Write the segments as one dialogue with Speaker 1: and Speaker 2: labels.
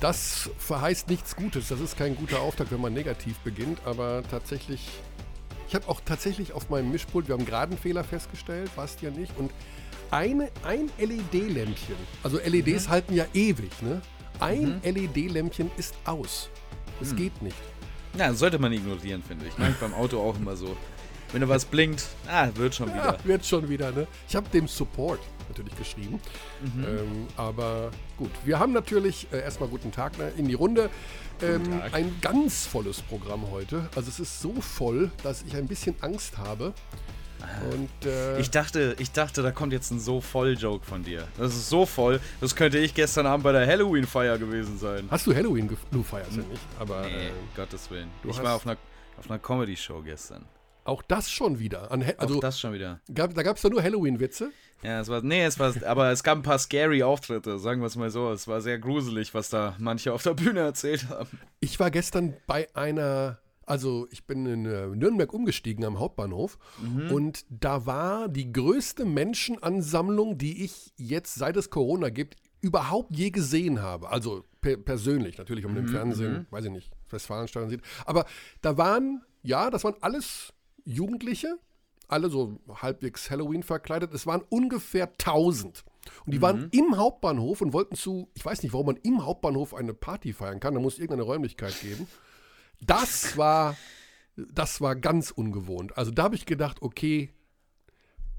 Speaker 1: Das verheißt nichts Gutes. Das ist kein guter Auftakt, wenn man negativ beginnt. Aber tatsächlich, ich habe auch tatsächlich auf meinem Mischpult, wir haben gerade einen Fehler festgestellt, Bastian nicht. Und eine, ein LED-Lämpchen, also LEDs mhm. halten ja ewig, ne? Ein mhm. LED-Lämpchen ist aus. Es mhm. geht nicht.
Speaker 2: Ja, sollte man ignorieren, finde ich. Mache ich beim Auto auch immer so. Wenn da was blinkt, ah, wird schon wieder. Ja,
Speaker 1: wird schon wieder, ne? Ich habe dem Support natürlich geschrieben. Mhm. Ähm, aber gut, wir haben natürlich äh, erstmal guten Tag ne, in die Runde. Ähm, ein ganz volles Programm heute. Also es ist so voll, dass ich ein bisschen Angst habe.
Speaker 2: Und, äh, ich, dachte, ich dachte, da kommt jetzt ein so voll Joke von dir. Das ist so voll, das könnte ich gestern Abend bei der Halloween-Feier gewesen sein.
Speaker 1: Hast du Halloween? Du feierst ja nicht, aber.
Speaker 2: Nee, äh, Gottes Willen. ich war auf einer, auf einer Comedy-Show gestern.
Speaker 1: Auch das schon wieder. An,
Speaker 2: also, auch das schon wieder.
Speaker 1: Gab, da gab es doch nur Halloween-Witze.
Speaker 2: Ja, es war, nee, es war, aber es gab ein paar scary Auftritte, sagen wir es mal so. Es war sehr gruselig, was da manche auf der Bühne erzählt haben.
Speaker 1: Ich war gestern bei einer, also ich bin in äh, Nürnberg umgestiegen am Hauptbahnhof mhm. und da war die größte Menschenansammlung, die ich jetzt, seit es Corona gibt, überhaupt je gesehen habe. Also per persönlich, natürlich, um mhm, den Fernsehen, mhm. weiß ich nicht, Westfalenstadion sieht. Aber da waren, ja, das waren alles Jugendliche, alle so halbwegs Halloween verkleidet. Es waren ungefähr 1000. Und die mhm. waren im Hauptbahnhof und wollten zu, ich weiß nicht, warum man im Hauptbahnhof eine Party feiern kann, da muss es irgendeine Räumlichkeit geben. Das war, das war ganz ungewohnt. Also da habe ich gedacht, okay,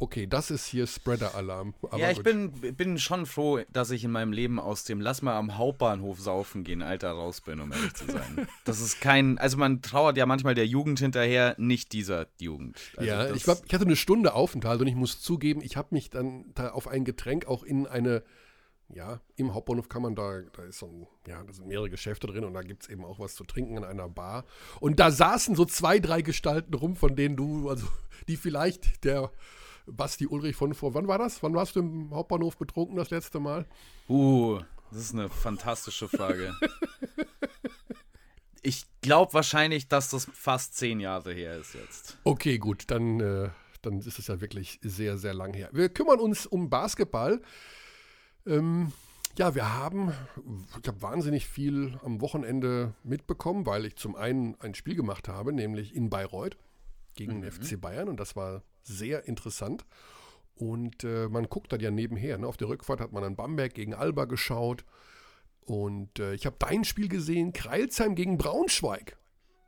Speaker 1: okay, das ist hier Spreader-Alarm.
Speaker 2: Ja, ich bin, bin schon froh, dass ich in meinem Leben aus dem Lass mal am Hauptbahnhof saufen gehen, Alter, raus bin, um ehrlich zu sein. das ist kein, also man trauert ja manchmal der Jugend hinterher, nicht dieser Jugend. Also
Speaker 1: ja, ich, glaub, ich hatte eine Stunde Aufenthalt und ich muss zugeben, ich habe mich dann da auf ein Getränk auch in eine ja, im Hauptbahnhof kann man da, da ist so ein, ja, da sind mehrere Geschäfte drin und da gibt es eben auch was zu trinken in einer Bar. Und da saßen so zwei, drei Gestalten rum, von denen du, also die vielleicht der Basti Ulrich von vor. Wann war das? Wann warst du im Hauptbahnhof betrunken das letzte Mal?
Speaker 2: Uh, das ist eine fantastische Frage. ich glaube wahrscheinlich, dass das fast zehn Jahre her ist jetzt.
Speaker 1: Okay, gut, dann, äh, dann ist es ja wirklich sehr, sehr lang her. Wir kümmern uns um Basketball. Ähm, ja, wir haben, ich habe wahnsinnig viel am Wochenende mitbekommen, weil ich zum einen ein Spiel gemacht habe, nämlich in Bayreuth gegen mhm. den FC Bayern und das war sehr interessant. Und äh, man guckt dann ja nebenher. Ne? Auf der Rückfahrt hat man an Bamberg gegen Alba geschaut. Und äh, ich habe dein Spiel gesehen, Kreilsheim gegen Braunschweig.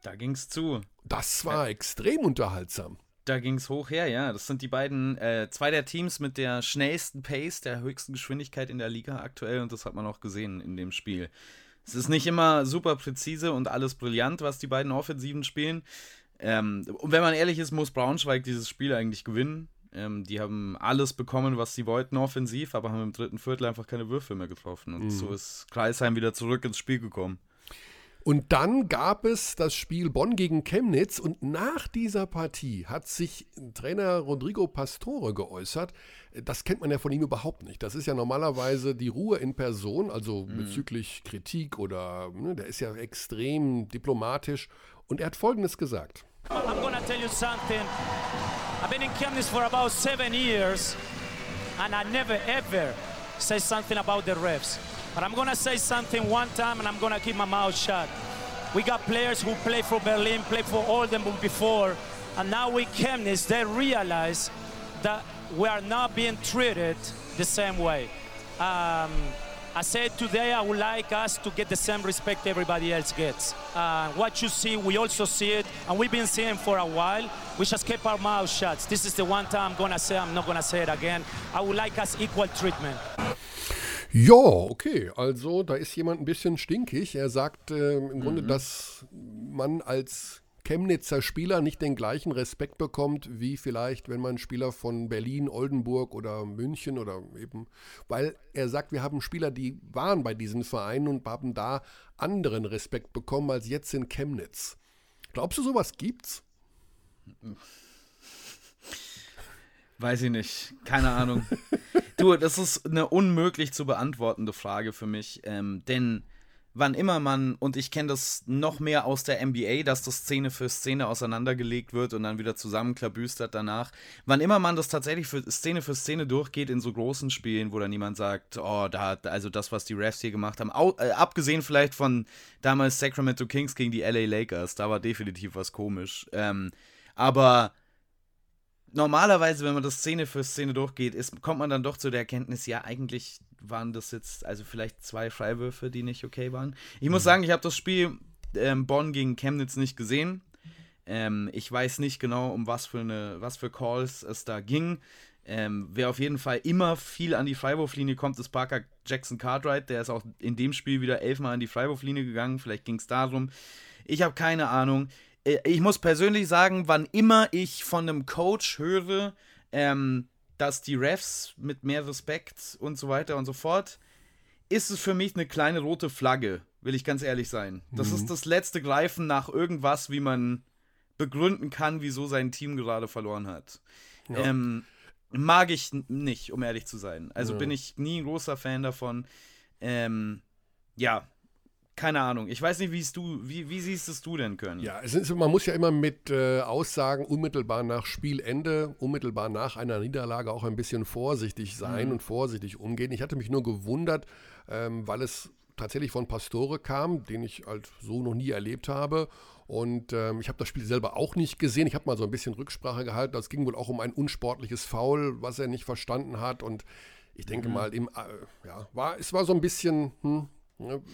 Speaker 2: Da ging es zu.
Speaker 1: Das war ja. extrem unterhaltsam.
Speaker 2: Da ging es hoch her, ja. Das sind die beiden, äh, zwei der Teams mit der schnellsten Pace, der höchsten Geschwindigkeit in der Liga aktuell und das hat man auch gesehen in dem Spiel. Es ist nicht immer super präzise und alles brillant, was die beiden Offensiven spielen. Ähm, und wenn man ehrlich ist, muss Braunschweig dieses Spiel eigentlich gewinnen. Ähm, die haben alles bekommen, was sie wollten offensiv, aber haben im dritten Viertel einfach keine Würfe mehr getroffen. Und mhm. so ist Kreisheim wieder zurück ins Spiel gekommen.
Speaker 1: Und dann gab es das Spiel Bonn gegen Chemnitz und nach dieser Partie hat sich Trainer Rodrigo Pastore geäußert. Das kennt man ja von ihm überhaupt nicht. Das ist ja normalerweise die Ruhe in Person, also mhm. bezüglich Kritik oder, ne, der ist ja extrem diplomatisch. Und er hat Folgendes gesagt. I'm gonna tell you something. I've been in Chemnitz for about seven years and I never ever say something about the refs. But I'm gonna say something one time and I'm gonna keep my mouth shut. We got players who play for Berlin, play for Oldenburg before, and now we Chemnitz, they realize that we are not being treated the same way. Um, I said today I would like us to get the same respect everybody else gets. Uh, what you see, we also see it, and we've been seeing for a while. We just keep our mouths shut. This is the one time I'm gonna say, I'm not gonna say it again. I would like us equal treatment. Ja, okay. Also da ist jemand ein bisschen stinkig. Er sagt äh, im Grunde, mhm. dass man als Chemnitzer Spieler nicht den gleichen Respekt bekommt, wie vielleicht, wenn man Spieler von Berlin, Oldenburg oder München oder eben, weil er sagt, wir haben Spieler, die waren bei diesen Vereinen und haben da anderen Respekt bekommen als jetzt in Chemnitz. Glaubst du, sowas gibt's?
Speaker 2: Weiß ich nicht. Keine Ahnung. du, das ist eine unmöglich zu beantwortende Frage für mich, ähm, denn wann immer man, und ich kenne das noch mehr aus der NBA, dass das Szene für Szene auseinandergelegt wird und dann wieder zusammenklabüstert danach, wann immer man das tatsächlich für Szene für Szene durchgeht in so großen Spielen, wo dann niemand sagt, oh, da hat, also das, was die Refs hier gemacht haben, au, äh, abgesehen vielleicht von damals Sacramento Kings gegen die LA Lakers, da war definitiv was komisch. Ähm, aber normalerweise, wenn man das Szene für Szene durchgeht, ist, kommt man dann doch zu der Erkenntnis, ja, eigentlich waren das jetzt also vielleicht zwei Freiwürfe, die nicht okay waren. Ich muss mhm. sagen, ich habe das Spiel ähm, Bonn gegen Chemnitz nicht gesehen. Ähm, ich weiß nicht genau, um was für eine, was für Calls es da ging. Ähm, wer auf jeden Fall immer viel an die Freiwurflinie kommt, ist Parker Jackson Cartwright. Der ist auch in dem Spiel wieder elfmal an die Freiwurflinie gegangen. Vielleicht ging es darum. Ich habe keine Ahnung. Äh, ich muss persönlich sagen, wann immer ich von einem Coach höre, ähm, dass die Refs mit mehr Respekt und so weiter und so fort, ist es für mich eine kleine rote Flagge, will ich ganz ehrlich sein. Das mhm. ist das letzte Greifen nach irgendwas, wie man begründen kann, wieso sein Team gerade verloren hat. Ja. Ähm, mag ich nicht, um ehrlich zu sein. Also ja. bin ich nie ein großer Fan davon. Ähm, ja, keine Ahnung. Ich weiß nicht, wie du, wie, wie siehst es du denn, können?
Speaker 1: Ja, es ist, man muss ja immer mit äh, Aussagen unmittelbar nach Spielende, unmittelbar nach einer Niederlage auch ein bisschen vorsichtig sein mhm. und vorsichtig umgehen. Ich hatte mich nur gewundert, ähm, weil es tatsächlich von Pastore kam, den ich halt so noch nie erlebt habe. Und ähm, ich habe das Spiel selber auch nicht gesehen. Ich habe mal so ein bisschen Rücksprache gehalten. Es ging wohl auch um ein unsportliches Foul, was er nicht verstanden hat. Und ich denke mhm. mal, im, äh, ja, war, es war so ein bisschen, hm,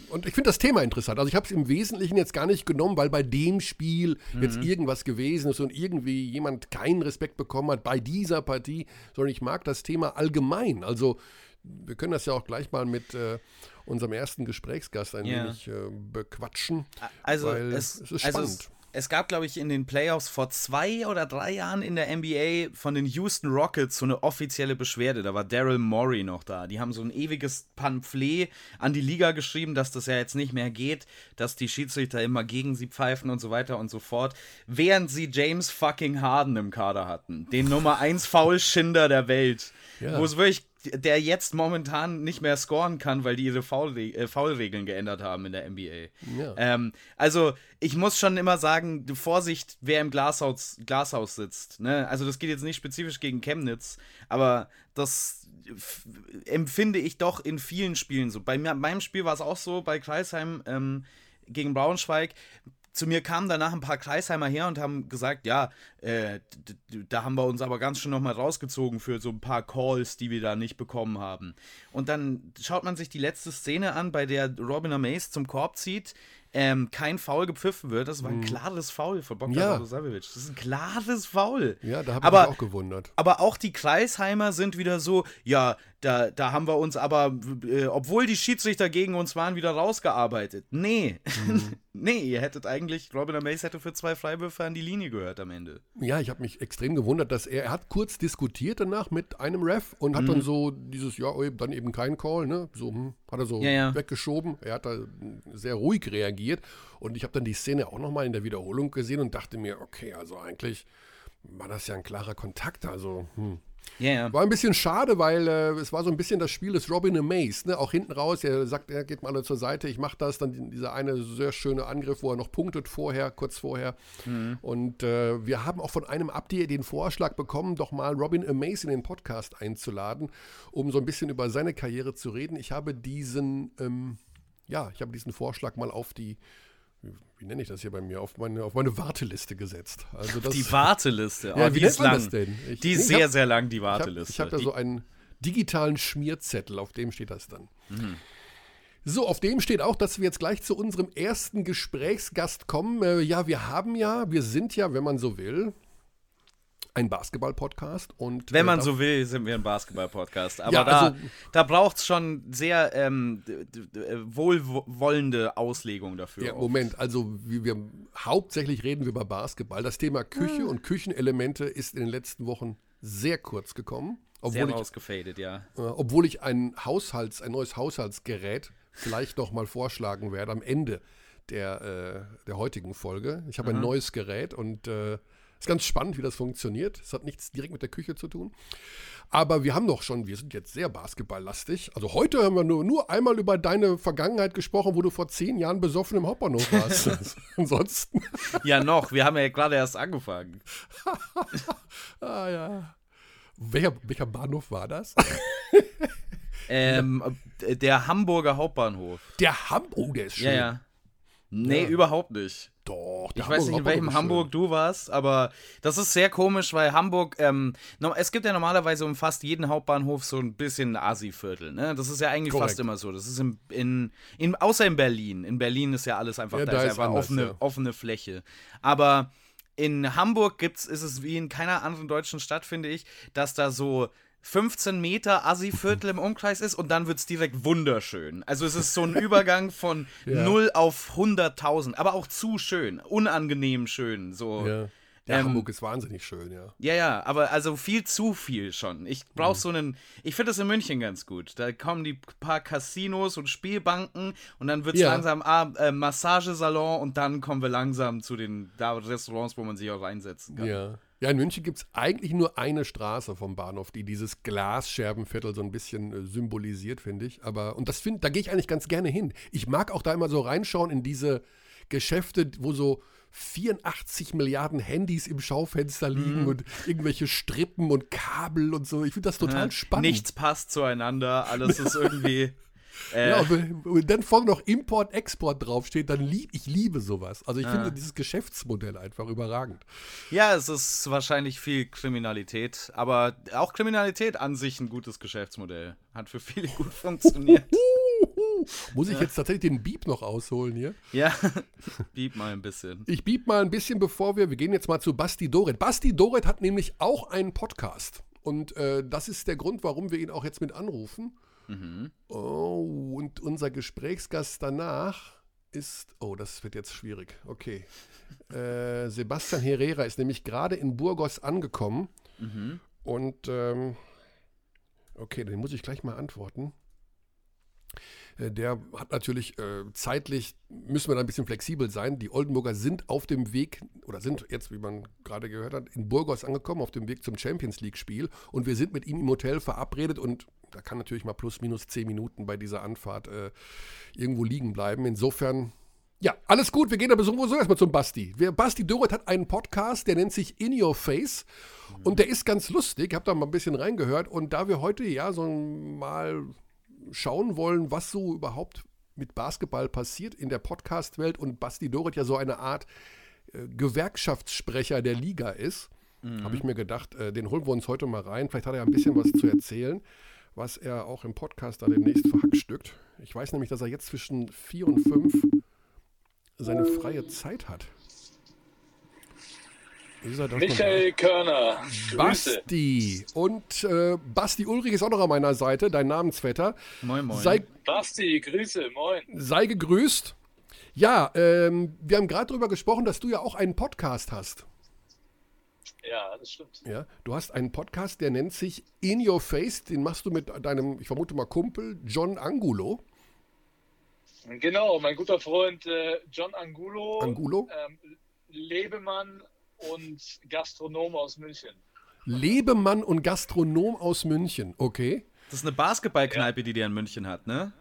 Speaker 1: und ich finde das Thema interessant. Also ich habe es im Wesentlichen jetzt gar nicht genommen, weil bei dem Spiel mhm. jetzt irgendwas gewesen ist und irgendwie jemand keinen Respekt bekommen hat bei dieser Partie, sondern ich mag das Thema allgemein. Also wir können das ja auch gleich mal mit äh, unserem ersten Gesprächsgast ein ja. wenig äh, bequatschen.
Speaker 2: Also es, es, ist spannend. Also es, es gab, glaube ich, in den Playoffs vor zwei oder drei Jahren in der NBA von den Houston Rockets so eine offizielle Beschwerde. Da war Daryl Morey noch da. Die haben so ein ewiges Pamphlet an die Liga geschrieben, dass das ja jetzt nicht mehr geht, dass die Schiedsrichter immer gegen sie pfeifen und so weiter und so fort. Während sie James fucking Harden im Kader hatten. Den Nummer 1 Foulschinder der Welt. Ja. Wo es wirklich der jetzt momentan nicht mehr scoren kann, weil die ihre äh, Foulregeln geändert haben in der NBA. Ja. Ähm, also ich muss schon immer sagen, Vorsicht, wer im Glashaus, Glashaus sitzt. Ne? Also das geht jetzt nicht spezifisch gegen Chemnitz, aber das empfinde ich doch in vielen Spielen so. Bei mir, meinem Spiel war es auch so, bei Kreisheim ähm, gegen Braunschweig zu mir kamen danach ein paar Kreisheimer her und haben gesagt, ja, äh, da haben wir uns aber ganz schön nochmal rausgezogen für so ein paar Calls, die wir da nicht bekommen haben. Und dann schaut man sich die letzte Szene an, bei der Robin Amaze zum Korb zieht, ähm, kein Foul gepfiffen wird. Das war ein mhm. klares Foul von Bogdan ja. Das ist ein klares Foul.
Speaker 1: Ja, da habe ich mich auch gewundert.
Speaker 2: Aber auch die Kreisheimer sind wieder so, ja, da, da haben wir uns aber, äh, obwohl die Schiedsrichter gegen uns waren, wieder rausgearbeitet. Nee. Mhm. nee, ihr hättet eigentlich, Robin Amaze hätte für zwei Freiwürfe an die Linie gehört am Ende.
Speaker 1: Ja, ich habe mich extrem gewundert, dass er, er hat kurz diskutiert danach mit einem Ref und hat mhm. dann so dieses, ja, dann eben kein Call, ne? So, hm, hat er so ja, ja. weggeschoben. Er hat da sehr ruhig reagiert und ich habe dann die Szene auch nochmal in der Wiederholung gesehen und dachte mir, okay, also eigentlich war das ja ein klarer Kontakt, also, hm. Yeah. War ein bisschen schade, weil äh, es war so ein bisschen das Spiel des Robin Amaze. Ne? Auch hinten raus, er sagt, er geht mal zur Seite, ich mache das. Dann dieser eine sehr schöne Angriff, wo er noch punktet vorher, kurz vorher. Mhm. Und äh, wir haben auch von einem Abdi den Vorschlag bekommen, doch mal Robin Amaze in den Podcast einzuladen, um so ein bisschen über seine Karriere zu reden. Ich habe diesen, ähm, ja, ich habe diesen Vorschlag mal auf die wie nenne ich das hier bei mir, auf meine, auf meine Warteliste gesetzt. Also das,
Speaker 2: die Warteliste,
Speaker 1: oh, ja, wie die ist lang. Das denn?
Speaker 2: Ich, die ist sehr, hab, sehr lang, die Warteliste.
Speaker 1: Ich habe hab da so einen digitalen Schmierzettel, auf dem steht das dann. Mhm. So, auf dem steht auch, dass wir jetzt gleich zu unserem ersten Gesprächsgast kommen. Äh, ja, wir haben ja, wir sind ja, wenn man so will, ein Basketball-Podcast. Und,
Speaker 2: Wenn äh, man so will, sind wir ein Basketball-Podcast. Aber ja, da, also, da braucht es schon sehr ähm, wohlwollende Auslegung dafür.
Speaker 1: Ja, Moment, also wir, wir, hauptsächlich reden wir über Basketball. Das Thema Küche ah. und Küchenelemente ist in den letzten Wochen sehr kurz gekommen.
Speaker 2: Obwohl sehr rausgefadet, ja.
Speaker 1: Äh, obwohl ich ein Haushalts, ein neues Haushaltsgerät vielleicht noch mal vorschlagen werde am Ende der, äh, der heutigen Folge. Ich habe ein neues Gerät und äh, Ist ganz spannend, wie das funktioniert. Es hat nichts direkt mit der Küche zu tun. Aber wir haben doch schon, wir sind jetzt sehr basketballlastig. Also heute haben wir nur, nur einmal über deine Vergangenheit gesprochen, wo du vor zehn Jahren besoffen im Hauptbahnhof warst. Ansonsten.
Speaker 2: Ja, noch. Wir haben ja gerade erst angefangen.
Speaker 1: ah ja. Welcher, welcher Bahnhof war das?
Speaker 2: ähm, der Hamburger Hauptbahnhof.
Speaker 1: Der Hamburg, oh, der ist schön.
Speaker 2: Ja, ja. Nee, ja. überhaupt nicht.
Speaker 1: Doch,
Speaker 2: ich weiß nicht, in welchem Hamburg du warst, aber das ist sehr komisch, weil Hamburg, ähm, es gibt ja normalerweise um fast jeden Hauptbahnhof so ein bisschen Asi-Viertel, ne? Das ist ja eigentlich Korrekt. fast immer so. Das ist in, in, in, außer in Berlin. In Berlin ist ja alles einfach, ja, da, da, ist einfach anders, offene, ja. offene Fläche. Aber in Hamburg gibt's, ist es wie in keiner anderen deutschen Stadt, finde ich, dass da so 15 Meter Assi-Viertel im Umkreis ist und dann wird es direkt wunderschön. Also es ist so ein Übergang von ja. 0 auf 100.000, aber auch zu schön, unangenehm schön. So.
Speaker 1: Ja. Ähm, Hamburg ist wahnsinnig schön, ja.
Speaker 2: Ja, ja, aber also viel zu viel schon. Ich brauche mhm. so einen. Ich finde das in München ganz gut. Da kommen die paar Casinos und Spielbanken und dann wird es ja. langsam ah, äh, Massagesalon und dann kommen wir langsam zu den da Restaurants, wo man sich auch reinsetzen kann.
Speaker 1: Ja. Ja, in München gibt es eigentlich nur eine Straße vom Bahnhof, die dieses Glasscherbenviertel so ein bisschen äh, symbolisiert, finde ich. Aber, und das finde, da gehe ich eigentlich ganz gerne hin. Ich mag auch da immer so reinschauen in diese Geschäfte, wo so 84 Milliarden Handys im Schaufenster liegen mhm. und irgendwelche Strippen und Kabel und so. Ich finde das total ja, spannend.
Speaker 2: Nichts passt zueinander, alles ist irgendwie.
Speaker 1: Äh. Ja, wenn dann vorne noch Import, Export draufsteht, dann lieb ich liebe sowas. Also ich ah. finde dieses Geschäftsmodell einfach überragend.
Speaker 2: Ja, es ist wahrscheinlich viel Kriminalität, aber auch Kriminalität an sich ein gutes Geschäftsmodell. Hat für viele gut funktioniert.
Speaker 1: Muss ich jetzt tatsächlich den Beep noch ausholen hier?
Speaker 2: Ja, Beep mal ein bisschen.
Speaker 1: Ich beep mal ein bisschen, bevor wir, wir gehen jetzt mal zu Basti Doret. Basti Doret hat nämlich auch einen Podcast. Und äh, das ist der Grund, warum wir ihn auch jetzt mit anrufen. Mhm. Oh, und unser Gesprächsgast danach ist, oh, das wird jetzt schwierig. Okay. Äh, Sebastian Herrera ist nämlich gerade in Burgos angekommen. Mhm. Und, ähm, okay, den muss ich gleich mal antworten. Äh, der hat natürlich äh, zeitlich, müssen wir da ein bisschen flexibel sein. Die Oldenburger sind auf dem Weg, oder sind jetzt, wie man gerade gehört hat, in Burgos angekommen, auf dem Weg zum Champions League-Spiel. Und wir sind mit ihm im Hotel verabredet und da kann natürlich mal plus minus zehn Minuten bei dieser Anfahrt äh, irgendwo liegen bleiben. Insofern, ja, alles gut. Wir gehen aber sowieso erstmal zum Basti. Wir, Basti Doret hat einen Podcast, der nennt sich In Your Face. Und der ist ganz lustig. Ich habe da mal ein bisschen reingehört. Und da wir heute ja so mal schauen wollen, was so überhaupt mit Basketball passiert in der Podcast-Welt und Basti Doret ja so eine Art äh, Gewerkschaftssprecher der Liga ist, mhm. habe ich mir gedacht, äh, den holen wir uns heute mal rein. Vielleicht hat er ja ein bisschen was zu erzählen, was er auch im Podcast da demnächst verhackstückt. Ich weiß nämlich, dass er jetzt zwischen vier und fünf seine freie Zeit hat.
Speaker 3: Michael Körner.
Speaker 1: Basti. Und äh, Basti Ulrich ist auch noch an meiner Seite, dein Namensvetter.
Speaker 2: Moin, moin.
Speaker 3: Sei, Basti, Grüße, moin.
Speaker 1: Sei gegrüßt. Ja, ähm, wir haben gerade darüber gesprochen, dass du ja auch einen Podcast hast.
Speaker 3: Ja, das stimmt.
Speaker 1: Ja, du hast einen Podcast, der nennt sich In Your Face. Den machst du mit deinem, ich vermute mal, Kumpel John Angulo.
Speaker 3: Genau, mein guter Freund äh, John Angulo.
Speaker 1: Angulo.
Speaker 3: Ähm, Lebemann und Gastronom aus München.
Speaker 1: Lebemann und Gastronom aus München, okay.
Speaker 2: Das ist eine Basketballkneipe, ja. die der in München hat, ne?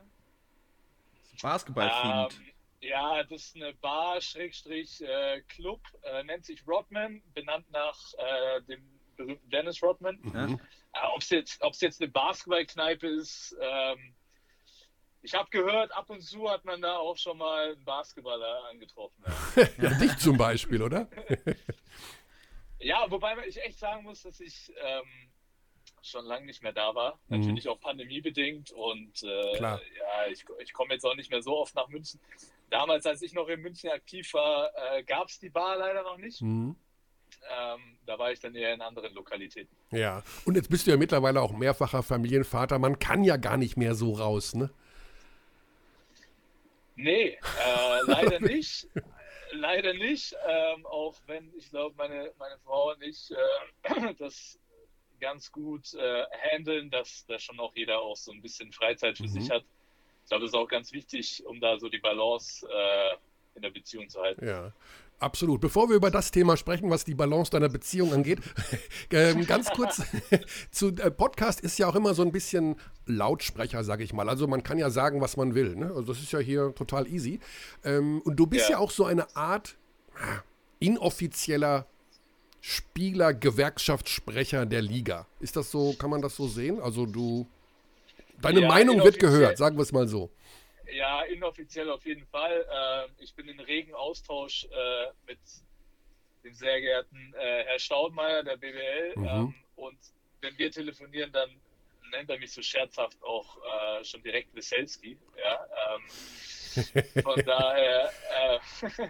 Speaker 2: Basketball-themed.
Speaker 3: Ähm, ja, das ist eine Bar, Schrägstrich, äh, Club, äh, nennt sich Rodman, benannt nach äh, dem berühmten Dennis Rodman. Mhm. Äh, Ob es jetzt, jetzt eine Basketballkneipe ist, ähm, ich habe gehört, ab und zu hat man da auch schon mal einen Basketballer angetroffen.
Speaker 1: Ja, dich zum Beispiel, oder?
Speaker 3: ja, wobei ich echt sagen muss, dass ich ähm, schon lange nicht mehr da war. Mhm. Natürlich auch pandemiebedingt und äh,
Speaker 1: Klar.
Speaker 3: ja, ich, ich komme jetzt auch nicht mehr so oft nach München. Damals, als ich noch in München aktiv war, äh, gab es die Bar leider noch nicht. Mhm. Ähm, da war ich dann eher in anderen Lokalitäten.
Speaker 1: Ja, und jetzt bist du ja mittlerweile auch mehrfacher Familienvater. Man kann ja gar nicht mehr so raus, ne?
Speaker 3: Nee, äh, leider nicht. leider nicht. Ähm, auch wenn ich glaube, meine, meine Frau und ich äh, das ganz gut äh, handeln, dass da schon auch jeder auch so ein bisschen Freizeit für mhm. sich hat. Ich glaube, das ist auch ganz wichtig, um da so die Balance äh, in der Beziehung zu halten.
Speaker 1: Ja. Absolut. Bevor wir über das Thema sprechen, was die Balance deiner Beziehung angeht, ähm, ganz kurz zu äh, Podcast ist ja auch immer so ein bisschen Lautsprecher, sage ich mal. Also man kann ja sagen, was man will. Ne? Also das ist ja hier total easy. Ähm, und du bist ja. ja auch so eine Art ah, inoffizieller Spieler, Gewerkschaftssprecher der Liga. Ist das so, kann man das so sehen? Also du, deine ja, Meinung wird gehört, sagen wir es mal so.
Speaker 3: Ja, inoffiziell auf jeden Fall. Äh, ich bin in regen Austausch äh, mit dem sehr geehrten äh, Herr Staudmeier der BWL. Mhm. Ähm, und wenn wir telefonieren, dann nennt er mich so scherzhaft auch äh, schon direkt Weselski. Ja, ähm, von daher, äh,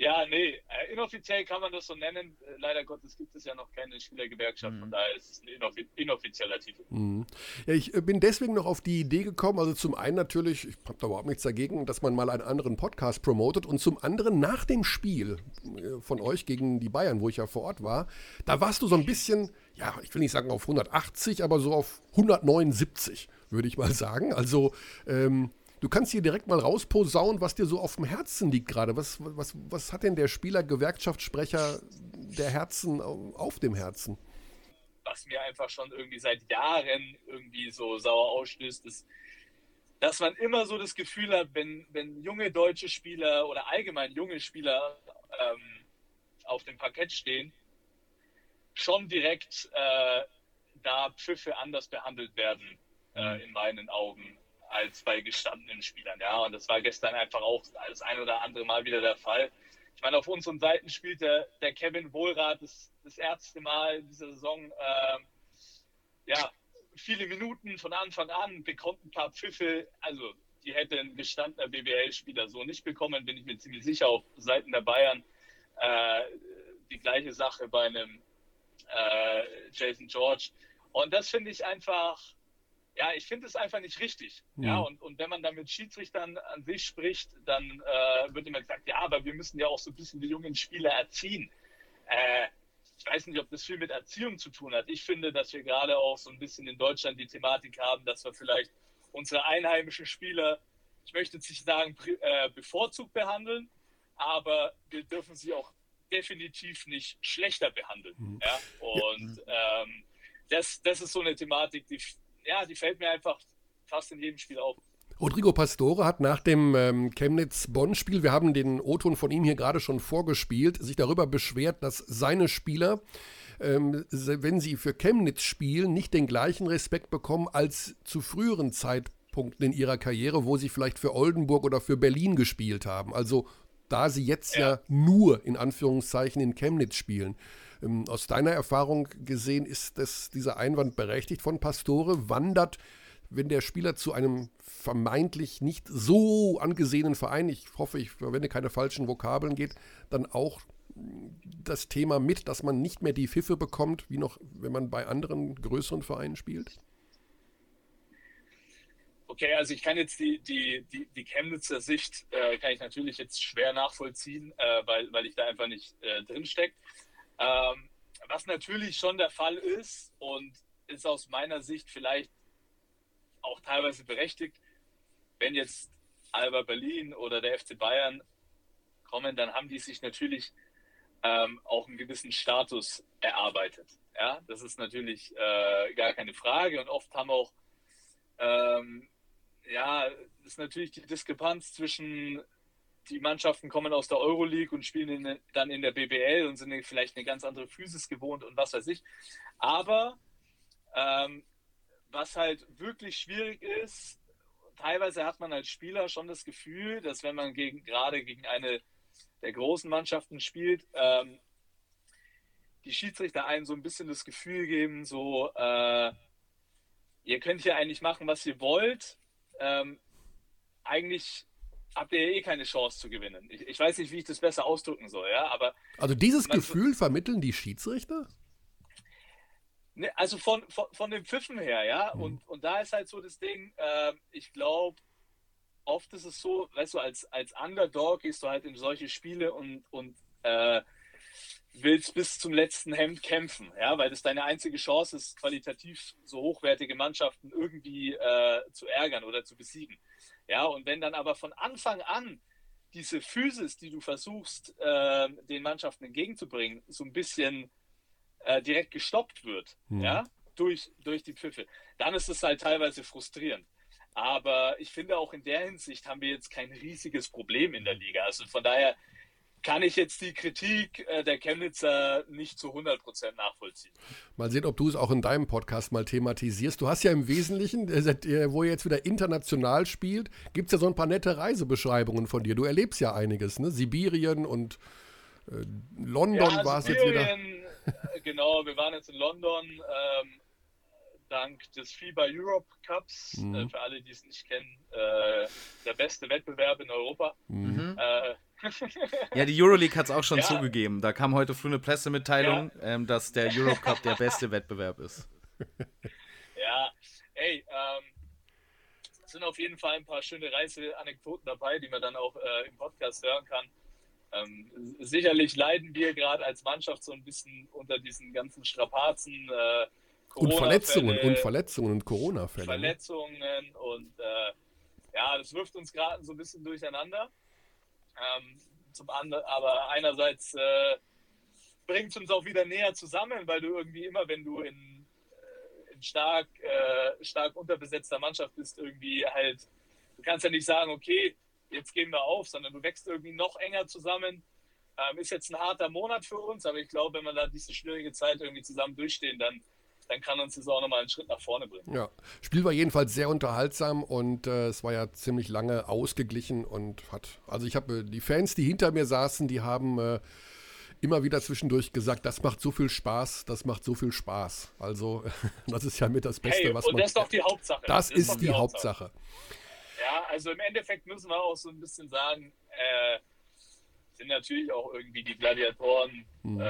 Speaker 3: Ja, nee, äh, inoffiziell kann man das so nennen. Äh, leider Gottes gibt es ja noch keine Spielergewerkschaft, von mhm. daher ist es ein inoffi inoffizieller Titel.
Speaker 1: Mhm. Ja, ich äh, bin deswegen noch auf die Idee gekommen, also zum einen natürlich, ich habe da überhaupt nichts dagegen, dass man mal einen anderen Podcast promotet und zum anderen nach dem Spiel von euch gegen die Bayern, wo ich ja vor Ort war, da warst du so ein bisschen, ja, ich will nicht sagen auf 180, aber so auf 179, würde ich mal sagen. Also, ähm, Du kannst hier direkt mal rausposaunen, was dir so auf dem Herzen liegt gerade. Was, was, was hat denn der Spieler, Gewerkschaftssprecher der Herzen auf dem Herzen?
Speaker 3: Was mir einfach schon irgendwie seit Jahren irgendwie so sauer ausstößt, ist, dass man immer so das Gefühl hat, wenn, wenn junge deutsche Spieler oder allgemein junge Spieler ähm, auf dem Parkett stehen, schon direkt äh, da Pfiffe anders behandelt werden, äh, in meinen Augen als bei gestandenen Spielern. Ja, und das war gestern einfach auch das ein oder andere Mal wieder der Fall. Ich meine, auf unseren Seiten spielt der, der Kevin Wohlrath das, das erste Mal in dieser Saison, äh, ja, viele Minuten von Anfang an, bekommt ein paar Pfiffe. Also, die hätte ein gestandener BBL-Spieler so nicht bekommen, bin ich mir ziemlich sicher, auf Seiten der Bayern. Äh, die gleiche Sache bei einem äh, Jason George. Und das finde ich einfach, ja, ich finde es einfach nicht richtig. Mhm. Ja, und, und wenn man dann mit Schiedsrichtern an sich spricht, dann äh, wird immer gesagt, ja, aber wir müssen ja auch so ein bisschen die jungen Spieler erziehen. Äh, ich weiß nicht, ob das viel mit Erziehung zu tun hat. Ich finde, dass wir gerade auch so ein bisschen in Deutschland die Thematik haben, dass wir vielleicht unsere einheimischen Spieler, ich möchte jetzt nicht sagen, äh, bevorzugt behandeln, aber wir dürfen sie auch definitiv nicht schlechter behandeln. Mhm. Ja? Und ähm, das, das ist so eine Thematik, die ja, die fällt mir einfach fast in jedem Spiel auf.
Speaker 1: Rodrigo Pastore hat nach dem ähm, Chemnitz-Bonn-Spiel, wir haben den O-Ton von ihm hier gerade schon vorgespielt, sich darüber beschwert, dass seine Spieler, ähm, wenn sie für Chemnitz spielen, nicht den gleichen Respekt bekommen als zu früheren Zeitpunkten in ihrer Karriere, wo sie vielleicht für Oldenburg oder für Berlin gespielt haben. Also da sie jetzt ja, ja nur in Anführungszeichen in Chemnitz spielen. Ähm, aus deiner Erfahrung gesehen, ist das, dieser Einwand berechtigt von Pastore? Wandert, wenn der Spieler zu einem vermeintlich nicht so angesehenen Verein, ich hoffe, ich verwende keine falschen Vokabeln geht, dann auch das Thema mit, dass man nicht mehr die Pfiffe bekommt, wie noch, wenn man bei anderen größeren Vereinen spielt?
Speaker 3: Okay, also ich kann jetzt die, die, die, die Chemnitzer Sicht, äh, kann ich natürlich jetzt schwer nachvollziehen, äh, weil, weil ich da einfach nicht äh, drinstecke. Ähm, was natürlich schon der Fall ist und ist aus meiner Sicht vielleicht auch teilweise berechtigt, wenn jetzt Alba Berlin oder der FC Bayern kommen, dann haben die sich natürlich ähm, auch einen gewissen Status erarbeitet. Ja, das ist natürlich äh, gar keine Frage und oft haben auch ähm, ja, ist natürlich die Diskrepanz zwischen die Mannschaften kommen aus der Euroleague und spielen in, dann in der BBL und sind vielleicht eine ganz andere Physis gewohnt und was weiß ich. Aber ähm, was halt wirklich schwierig ist, teilweise hat man als Spieler schon das Gefühl, dass wenn man gegen, gerade gegen eine der großen Mannschaften spielt, ähm, die Schiedsrichter einen so ein bisschen das Gefühl geben, so, äh, ihr könnt hier eigentlich machen, was ihr wollt. Ähm, eigentlich habt ihr ja eh keine Chance zu gewinnen. Ich, ich, weiß nicht, wie ich das besser ausdrücken soll, ja, aber.
Speaker 1: Also dieses Gefühl vermitteln die Schiedsrichter?
Speaker 3: Ne, also von, von, von den Pfiffen her, ja. Mhm. Und, und da ist halt so das Ding, äh, ich glaube, oft ist es so, weißt du, als, als Underdog gehst du halt in solche Spiele und, und äh, willst bis zum letzten Hemd kämpfen, ja, weil das deine einzige Chance ist, qualitativ so hochwertige Mannschaften irgendwie äh, zu ärgern oder zu besiegen. Ja, und wenn dann aber von Anfang an diese Physis, die du versuchst, äh, den Mannschaften entgegenzubringen, so ein bisschen äh, direkt gestoppt wird, mhm. ja, durch, durch die Pfiffe, dann ist es halt teilweise frustrierend. Aber ich finde auch in der Hinsicht haben wir jetzt kein riesiges Problem in der Liga. Also von daher kann ich jetzt die Kritik äh, der Chemnitzer nicht zu 100% nachvollziehen.
Speaker 1: Mal sehen, ob du es auch in deinem Podcast mal thematisierst. Du hast ja im Wesentlichen, äh, wo ihr jetzt wieder international spielt, gibt es ja so ein paar nette Reisebeschreibungen von dir. Du erlebst ja einiges, ne? Sibirien und äh, London ja, war es jetzt wieder.
Speaker 3: Genau, wir waren jetzt in London. Ähm, dank des FIBA Europe Cups, mhm. äh, für alle, die es nicht kennen, äh, der beste Wettbewerb in Europa. Mhm. Äh,
Speaker 2: ja, die Euroleague hat es auch schon ja. zugegeben. Da kam heute früh eine Pressemitteilung, ja. ähm, dass der Europe Cup der beste Wettbewerb ist.
Speaker 3: Ja, ey, ähm, es sind auf jeden Fall ein paar schöne Reiseanekdoten dabei, die man dann auch äh, im Podcast hören kann. Ähm, sicherlich leiden wir gerade als Mannschaft so ein bisschen unter diesen ganzen Strapazen. Äh,
Speaker 1: und Verletzungen und Verletzungen und Corona-Fälle.
Speaker 3: Ne? Verletzungen und äh, ja, das wirft uns gerade so ein bisschen durcheinander. Ähm, zum anderen, aber einerseits äh, bringt es uns auch wieder näher zusammen, weil du irgendwie immer, wenn du in, äh, in stark, äh, stark unterbesetzter Mannschaft bist, irgendwie halt, du kannst ja nicht sagen, okay, jetzt gehen wir auf, sondern du wächst irgendwie noch enger zusammen. Ähm, ist jetzt ein harter Monat für uns, aber ich glaube, wenn wir da diese schwierige Zeit irgendwie zusammen durchstehen, dann dann kann uns das auch nochmal einen Schritt nach vorne bringen.
Speaker 1: Ja, Spiel war jedenfalls sehr unterhaltsam und äh, es war ja ziemlich lange ausgeglichen und hat, also ich habe äh, die Fans, die hinter mir saßen, die haben äh, immer wieder zwischendurch gesagt, das macht so viel Spaß, das macht so viel Spaß. Also das ist ja mit das Beste, hey, was
Speaker 3: und
Speaker 1: man.
Speaker 3: Das ist doch die Hauptsache.
Speaker 1: Das, das ist, ist die, die Hauptsache. Hauptsache.
Speaker 3: Ja, also im Endeffekt müssen wir auch so ein bisschen sagen, äh, sind natürlich auch irgendwie die Gladiatoren. Hm.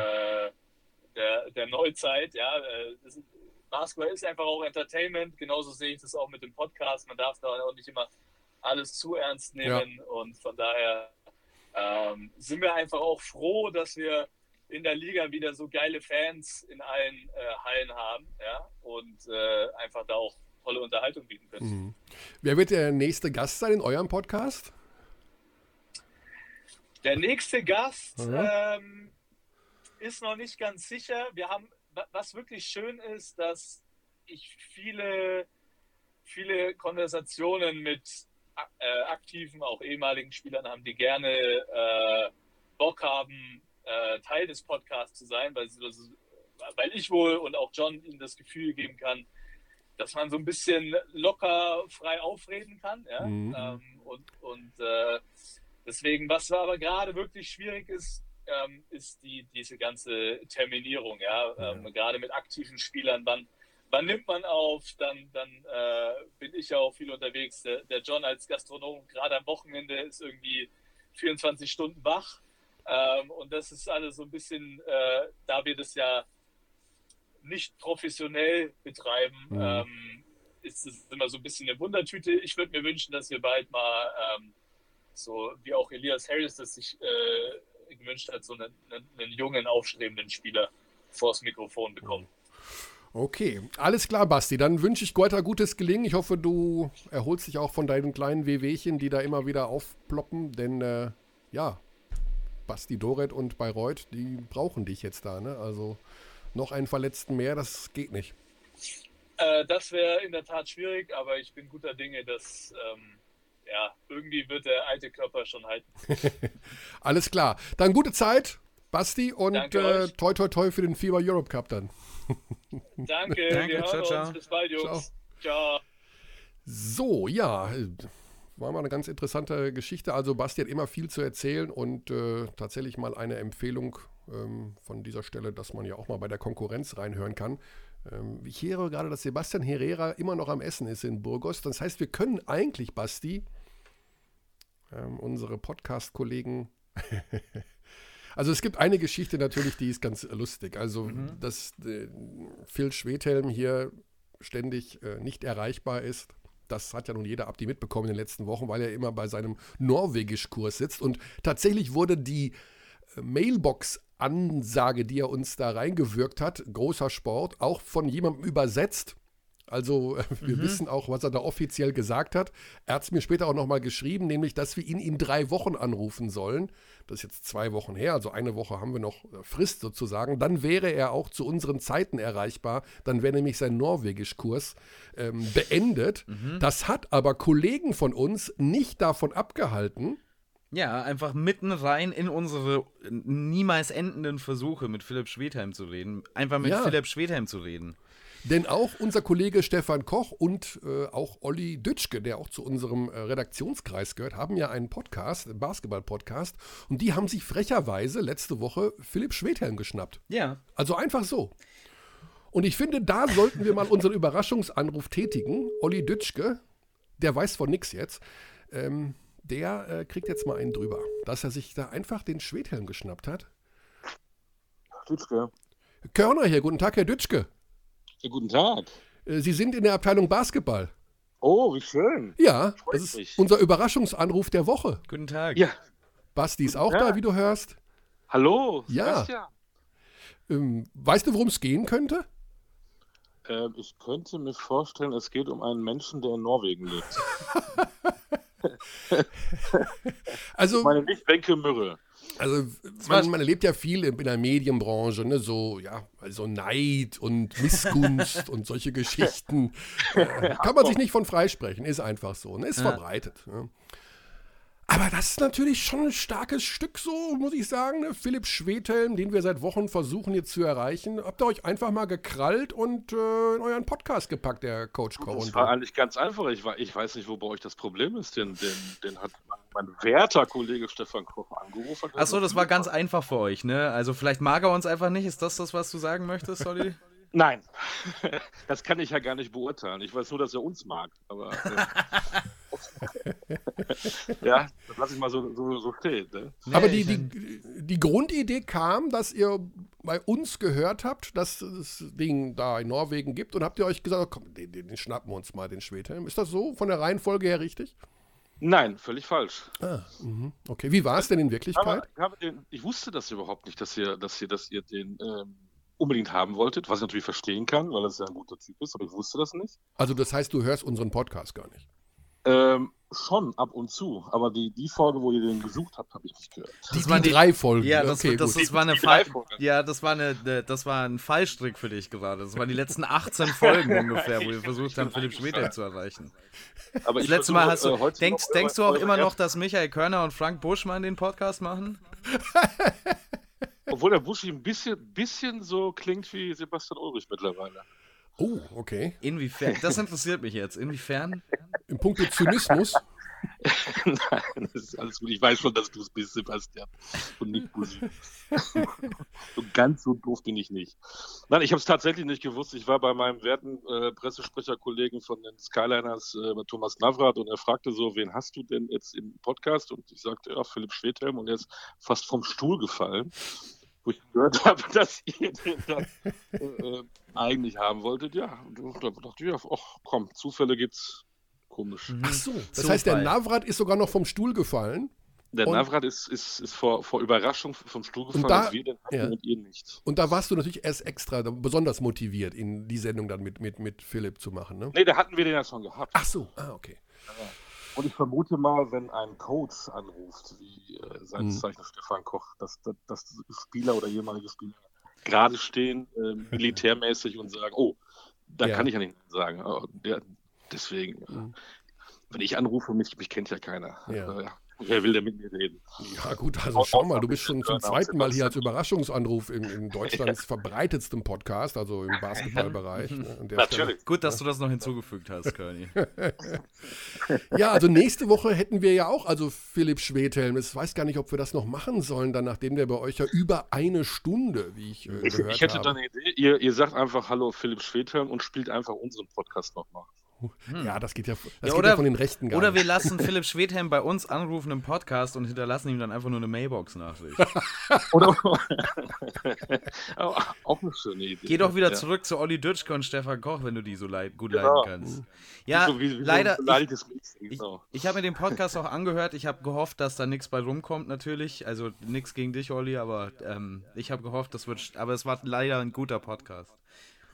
Speaker 3: Der, der Neuzeit. Ja, äh, ist, Basketball ist einfach auch Entertainment. Genauso sehe ich das auch mit dem Podcast. Man darf da auch nicht immer alles zu ernst nehmen. Ja. Und von daher ähm, sind wir einfach auch froh, dass wir in der Liga wieder so geile Fans in allen äh, Hallen haben. Ja, und äh, einfach da auch tolle Unterhaltung bieten können. Mhm.
Speaker 1: Wer wird der nächste Gast sein in eurem Podcast?
Speaker 3: Der nächste Gast, mhm. ähm, ist noch nicht ganz sicher. Wir haben, was wirklich schön ist, dass ich viele, viele Konversationen mit äh, aktiven, auch ehemaligen Spielern haben, die gerne äh, Bock haben, äh, Teil des Podcasts zu sein, weil, weil ich wohl und auch John ihnen das Gefühl geben kann, dass man so ein bisschen locker frei aufreden kann. Ja? Mhm. Ähm, und und äh, deswegen, was aber gerade wirklich schwierig ist, ähm, ist die, diese ganze Terminierung, ja, ähm, ja. gerade mit aktiven Spielern, wann, wann nimmt man auf, dann, dann äh, bin ich ja auch viel unterwegs. Der, der John als Gastronom, gerade am Wochenende, ist irgendwie 24 Stunden wach. Ähm, und das ist alles so ein bisschen, äh, da wir das ja nicht professionell betreiben, mhm. ähm, ist es immer so ein bisschen eine Wundertüte. Ich würde mir wünschen, dass wir bald mal ähm, so wie auch Elias Harris das sich äh, gewünscht hat, so einen, einen jungen, aufstrebenden Spieler vors Mikrofon bekommen.
Speaker 1: Okay, alles klar, Basti. Dann wünsche ich Goethe gutes Gelingen. Ich hoffe, du erholst dich auch von deinen kleinen Wehwehchen, die da immer wieder aufploppen. Denn äh, ja, Basti Doret und Bayreuth, die brauchen dich jetzt da. Ne? Also noch einen Verletzten mehr, das geht nicht.
Speaker 3: Äh, das wäre in der Tat schwierig, aber ich bin guter Dinge, dass ähm, ja, irgendwie wird der alte Körper schon halten.
Speaker 1: Alles klar. Dann gute Zeit, Basti, und äh, toi toi toi für den FIBA Europe Cup dann.
Speaker 3: Danke, Danke wir ciao, ciao. Uns. Bis bald, Jungs. Ciao. ciao.
Speaker 1: So, ja, war mal eine ganz interessante Geschichte. Also Basti hat immer viel zu erzählen und äh, tatsächlich mal eine Empfehlung ähm, von dieser Stelle, dass man ja auch mal bei der Konkurrenz reinhören kann. Ähm, ich höre gerade, dass Sebastian Herrera immer noch am Essen ist in Burgos. Das heißt, wir können eigentlich, Basti, ähm, unsere Podcast-Kollegen. also es gibt eine Geschichte natürlich, die ist ganz lustig. Also, mhm. dass äh, Phil Schwedhelm hier ständig äh, nicht erreichbar ist. Das hat ja nun jeder Abdi mitbekommen in den letzten Wochen, weil er immer bei seinem Norwegisch-Kurs sitzt. Und tatsächlich wurde die äh, Mailbox-Ansage, die er uns da reingewirkt hat, großer Sport, auch von jemandem übersetzt, Also wir mhm. wissen auch, was er da offiziell gesagt hat. Er hat es mir später auch nochmal geschrieben, nämlich, dass wir ihn in drei Wochen anrufen sollen. Das ist jetzt zwei Wochen her, also eine Woche haben wir noch äh, Frist sozusagen. Dann wäre er auch zu unseren Zeiten erreichbar. Dann wäre nämlich sein Norwegischkurs ähm, beendet. Mhm. Das hat aber Kollegen von uns nicht davon abgehalten,
Speaker 2: ja, einfach mitten rein in unsere niemals endenden Versuche mit Philipp Schwedheim zu reden. Einfach mit ja. Philipp Schwedheim zu reden.
Speaker 1: Denn auch unser Kollege Stefan Koch und äh, auch Olli Dütschke, der auch zu unserem äh, Redaktionskreis gehört, haben ja einen Podcast, einen Basketball-Podcast. Und die haben sich frecherweise letzte Woche Philipp Schwedhelm geschnappt.
Speaker 2: Ja.
Speaker 1: Also einfach so. Und ich finde, da sollten wir mal unseren Überraschungsanruf tätigen. Olli Dütschke, der weiß von nichts jetzt. Ähm, der äh, kriegt jetzt mal einen drüber, dass er sich da einfach den Schwedhelm geschnappt hat.
Speaker 4: Dütschke.
Speaker 1: Körner hier, guten Tag, Herr Dütschke.
Speaker 4: Ja, guten Tag.
Speaker 1: Äh, Sie sind in der Abteilung Basketball.
Speaker 4: Oh, wie schön.
Speaker 1: Ja, das ist mich. unser Überraschungsanruf der Woche.
Speaker 2: Guten Tag.
Speaker 4: Ja.
Speaker 1: Basti ist auch da, wie du hörst.
Speaker 4: Hallo,
Speaker 1: ja. Ähm, weißt du, worum es gehen könnte?
Speaker 4: Ähm, ich könnte mir vorstellen, es geht um einen Menschen, der in Norwegen lebt.
Speaker 1: also,
Speaker 4: ich meine nicht Wenke Mürre.
Speaker 1: Also man, man, erlebt ja viel in, der Medienbranche, ne? so ja, also Neid und Missgunst und solche Geschichten. Äh, kann man sich nicht von freisprechen, ist einfach so, ne? ist ja. verbreitet. Ne? Aber das ist natürlich schon ein starkes Stück, so muss ich sagen. Ne? Philipp Schwedhelm, den wir seit Wochen versuchen jetzt zu erreichen, habt ihr euch einfach mal gekrallt und äh, in euren Podcast gepackt, der Coach Koch.
Speaker 4: Das war eigentlich ganz einfach. Ich, war, ich weiß nicht, wo bei euch das Problem ist. Den, den, den hat mein, mein werter Kollege Stefan Koch angerufen.
Speaker 2: Achso, das war ganz einfach für euch, ne? Also vielleicht mag er uns einfach nicht. Ist das das, was du sagen möchtest, Solly?
Speaker 4: Nein, das kann ich ja gar nicht beurteilen. Ich weiß nur, dass er uns mag. Aber äh, ja, das lasse ich mal so, so, so stehen. Ne?
Speaker 1: Aber die, die, die Grundidee kam, dass ihr bei uns gehört habt, dass es das Ding da in Norwegen gibt und habt ihr euch gesagt, komm, den, den schnappen wir uns mal, den Schwedhelm. Ist das so von der Reihenfolge her richtig?
Speaker 4: Nein, völlig falsch.
Speaker 1: Ah, mh. okay. Wie war es denn in Wirklichkeit?
Speaker 4: Ich, habe, den, ich, wusste das überhaupt nicht, dass ihr, dass ihr, dass ihr den ähm, unbedingt haben wolltet, was ich natürlich verstehen kann, weil das ja ein guter Typ ist, aber ich wusste das nicht.
Speaker 1: Also das heißt, du hörst unseren Podcast gar nicht?
Speaker 4: Ähm, schon ab und zu, aber die, die Folge, wo ihr den gesucht habt, habe ich nicht gehört.
Speaker 1: Das die, waren die drei Folgen.
Speaker 2: Ja, das, okay, das, das, das war eine Fall, ja, das war eine, das war ein Fallstrick für dich gerade. Das waren die letzten 18 Folgen ungefähr, wo wir versucht haben, Philipp Schwede zu erreichen. Aber das letzte Mal hast du, äh, denkst, denkst du auch immer noch, dass Michael Körner und Frank Buschmann den Podcast machen?
Speaker 4: Obwohl der Buschi ein bisschen, bisschen so klingt wie Sebastian Ulrich mittlerweile.
Speaker 1: Oh, okay.
Speaker 2: Inwiefern? Das interessiert mich jetzt. Inwiefern?
Speaker 1: Im Punkt Zynismus?
Speaker 4: Nein, das ist alles gut. Ich weiß schon, dass du es bist, Sebastian. Und nicht Bussi. so ganz so doof bin ich nicht. Nein, ich habe es tatsächlich nicht gewusst. Ich war bei meinem werten äh, Pressesprecherkollegen von den Skyliners, äh, Thomas Navrat, und er fragte so, wen hast du denn jetzt im Podcast? Und ich sagte, ja, Philipp Schwedhelm. Und er ist fast vom Stuhl gefallen wo ich gehört habe, dass ihr den dann äh, äh, eigentlich haben wolltet, ja. Und da dachte ich, ach komm, Zufälle gibt's. Komisch.
Speaker 1: Mhm. Ach so, das Zufall. heißt, der Navrat ist sogar noch vom Stuhl gefallen.
Speaker 4: Der und, Navrat ist, ist, ist vor, vor Überraschung vom Stuhl gefallen, und da, wir den hatten ja. und ihr nicht.
Speaker 1: Und da warst du natürlich erst extra besonders motiviert, in die Sendung dann mit, mit, mit Philipp zu machen, ne?
Speaker 4: Nee, da hatten wir den ja schon gehabt.
Speaker 1: Ach so, ah, okay.
Speaker 4: Ja. Und ich vermute mal, wenn ein Coach anruft, wie äh, seines mhm. Zeichens Stefan Koch, dass, dass, dass, Spieler oder ehemalige Spieler gerade stehen, äh, militärmäßig und sagen, oh, da ja. kann ich ja nicht sagen. Oh, der, deswegen, mhm. wenn ich anrufe, mich, mich kennt ja keiner. Ja. Also, ja. Wer will denn mit mir reden?
Speaker 1: Ja, gut, also schau mal, du bist schon zum zweiten Mal hier als Überraschungsanruf in, in Deutschlands verbreitetstem Podcast, also im Basketballbereich. Ne,
Speaker 2: Natürlich. Stelle. Gut, dass du das noch hinzugefügt hast, Körny.
Speaker 1: ja, also nächste Woche hätten wir ja auch, also Philipp Schwedhelm. Ich weiß gar nicht, ob wir das noch machen sollen, dann nachdem der bei euch ja über eine Stunde, wie ich äh, gehört
Speaker 4: Ich hätte
Speaker 1: habe.
Speaker 4: da eine Idee. Ihr, ihr sagt einfach Hallo Philipp Schwedhelm und spielt einfach unseren Podcast nochmal.
Speaker 1: Hm. Ja, das geht ja, das ja, oder, geht ja von den Rechten gar
Speaker 2: Oder
Speaker 1: nicht.
Speaker 2: wir lassen Philipp Schwedhelm bei uns anrufen im Podcast und hinterlassen ihm dann einfach nur eine Mailbox-Nachricht. oder
Speaker 4: auch eine schöne Idee.
Speaker 2: Geh doch wieder ja. zurück zu Olli Dütschke und Stefan Koch, wenn du die so leid, gut genau. leiden kannst. Ja, so wie, wie leider. So ich, ich, ich habe mir den Podcast auch angehört. Ich habe gehofft, dass da nichts bei rumkommt, natürlich. Also nichts gegen dich, Olli, aber ähm, ich habe gehofft, das wird. Aber es war leider ein guter Podcast.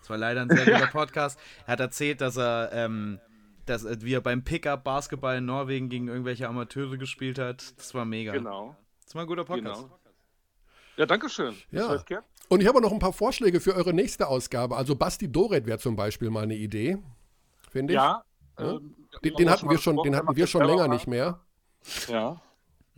Speaker 2: Das war leider ein sehr guter Podcast. Er hat erzählt, dass er, ähm, dass, äh, wie er beim Pickup Basketball in Norwegen gegen irgendwelche Amateure gespielt hat. Das war mega.
Speaker 4: Genau.
Speaker 2: Das war ein guter Podcast.
Speaker 4: Genau. Ja, danke schön.
Speaker 1: Ja. Und ich habe noch ein paar Vorschläge für eure nächste Ausgabe. Also Basti Doret wäre zum Beispiel mal eine Idee, finde ich.
Speaker 4: Ja.
Speaker 1: Ja?
Speaker 4: Ähm,
Speaker 1: Den, den hatten wir schon, den hatten wir schon länger nicht mehr.
Speaker 4: Ja.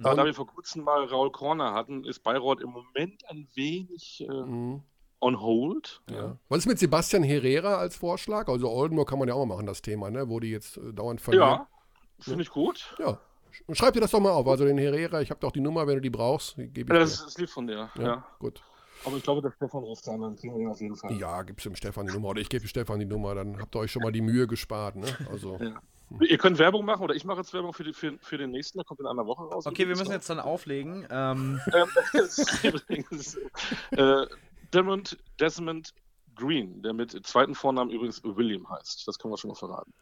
Speaker 4: Aber da wir vor kurzem mal Raul Corner hatten, ist Bayreuth im Moment ein wenig äh,
Speaker 1: Mhm.
Speaker 4: On hold.
Speaker 1: Ja. Was ist mit Sebastian Herrera als Vorschlag? Also Oldenburg kann man ja auch mal machen, das Thema, ne? wo die jetzt äh, dauernd verlieren.
Speaker 4: Ja, finde ich gut.
Speaker 1: Ja. Sch- Schreib dir das doch mal auf. Also den Herrera, ich habe doch die Nummer, wenn du die brauchst, die gebe
Speaker 4: Ja,
Speaker 1: ich
Speaker 4: das ist lieb von dir.
Speaker 1: dir.
Speaker 4: Ja.
Speaker 1: Ja, gut.
Speaker 4: Aber ich glaube, der Stefan ruft an, dann kriegen wir ihn auf jeden Fall.
Speaker 1: Ja, gib's dem Stefan die Nummer oder ich gebe Stefan die Nummer, dann habt ihr euch schon mal die Mühe gespart. Ne? Also,
Speaker 4: Ja. Ihr könnt Werbung machen oder ich mache jetzt Werbung für, die, für, für den nächsten, der kommt in einer Woche raus.
Speaker 2: Okay, wir müssen jetzt dann auflegen. Ähm,
Speaker 4: Ähm, es ist übrigens äh, Desmond, Desmond Green, der mit zweiten Vornamen übrigens William heißt. Das können wir schon mal verraten.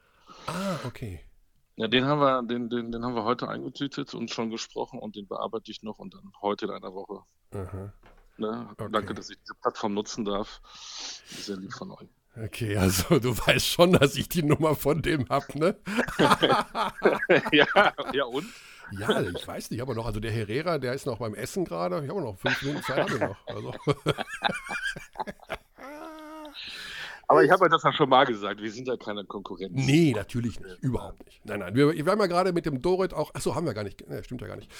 Speaker 1: ah, okay.
Speaker 4: Ja, den haben wir, den, den, den haben wir heute eingetütet und schon gesprochen und den bearbeite ich noch und dann heute in einer Woche.
Speaker 1: Aha.
Speaker 4: Ne?
Speaker 1: Okay.
Speaker 4: Danke, dass ich diese Plattform nutzen darf. Sehr lieb von euch.
Speaker 1: Okay, also du weißt schon, dass ich die Nummer von dem hab, ne?
Speaker 4: ja, ja und?
Speaker 1: Ja, ich weiß nicht, aber noch, also der Herrera, der ist noch beim Essen gerade. Ich habe noch fünf Minuten Zeit, habe ich noch. Also,
Speaker 4: Aber ich habe ja das ja schon mal gesagt, wir sind ja keine Konkurrenz.
Speaker 1: nee, natürlich nicht. Überhaupt nicht. Nein, nein. Wir, wir haben ja gerade mit dem Dorit auch. Achso, haben wir gar nicht. Ne, stimmt ja gar nicht.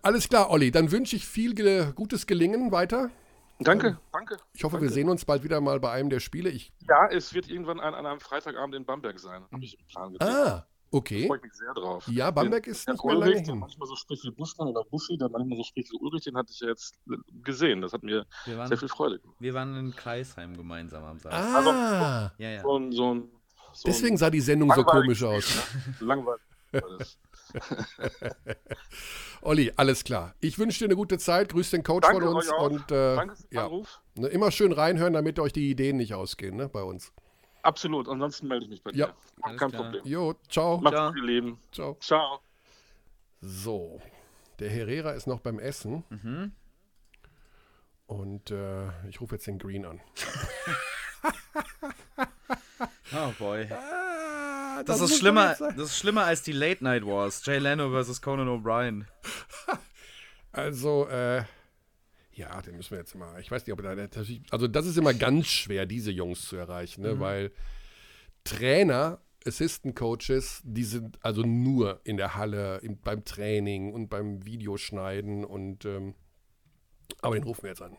Speaker 1: Alles klar, Olli. Dann wünsche ich viel ge gutes Gelingen weiter.
Speaker 4: Danke, danke.
Speaker 1: Ich hoffe, wir sehen uns bald wieder mal bei einem der Spiele. Ich,
Speaker 4: Ja, es wird irgendwann an, an einem Freitagabend in Bamberg sein. Habe ich im Plan gedacht.
Speaker 1: ah, okay.
Speaker 4: freue ich mich sehr drauf.
Speaker 1: Ja, Bamberg
Speaker 4: Den-
Speaker 1: ist
Speaker 4: der
Speaker 1: nicht mehr lange
Speaker 4: Ulrich,
Speaker 1: hin.
Speaker 4: manchmal so spricht wie Buschmann oder Buschi, der manchmal so spricht wie Ulrich, den hatte ich ja jetzt gesehen. Das hat mir
Speaker 2: wir,
Speaker 4: sehr
Speaker 2: waren,
Speaker 4: viel Freude gemacht.
Speaker 2: wir waren in Kreisheim gemeinsam am Samstag.
Speaker 1: Ah,
Speaker 2: Ja, ja.
Speaker 4: So ein, so ein, so
Speaker 1: deswegen sah die Sendung so komisch aus.
Speaker 4: Ne? Langweilig.
Speaker 1: Olli, alles klar. Ich wünsche dir eine gute Zeit. Grüß den Coach
Speaker 4: Danke
Speaker 1: von uns
Speaker 4: euch auch.
Speaker 1: und äh,
Speaker 4: Danke für den
Speaker 1: ja,
Speaker 4: Anruf.
Speaker 1: immer schön reinhören, damit euch die Ideen nicht ausgehen, ne, bei uns.
Speaker 4: Absolut. Ansonsten melde ich mich bei dir.
Speaker 1: Ja.
Speaker 2: Alles
Speaker 4: Kein
Speaker 2: klar.
Speaker 4: Problem.
Speaker 1: Jo, ciao.
Speaker 4: Macht's
Speaker 2: Ciao.
Speaker 4: gut, ihr Leben.
Speaker 1: Ciao.
Speaker 4: Ciao.
Speaker 1: So, der Herrera ist noch beim Essen
Speaker 2: Mhm.
Speaker 1: und äh, ich rufe jetzt den Green an.
Speaker 2: Oh boy.
Speaker 1: Ah,
Speaker 2: Das,
Speaker 1: muss
Speaker 2: ist schlimmer, das ist schlimmer als die Late Night Wars. Jay Leno versus Conan O'Brien.
Speaker 1: Also, äh, ja, den müssen wir jetzt immer. Ich weiß nicht, ob da. Also, das ist immer ganz schwer, diese Jungs zu erreichen, ne? weil Trainer, Assistant Coaches, die sind also nur in der Halle, im, beim Training und beim Videoschneiden und. Ähm, aber den rufen wir jetzt an.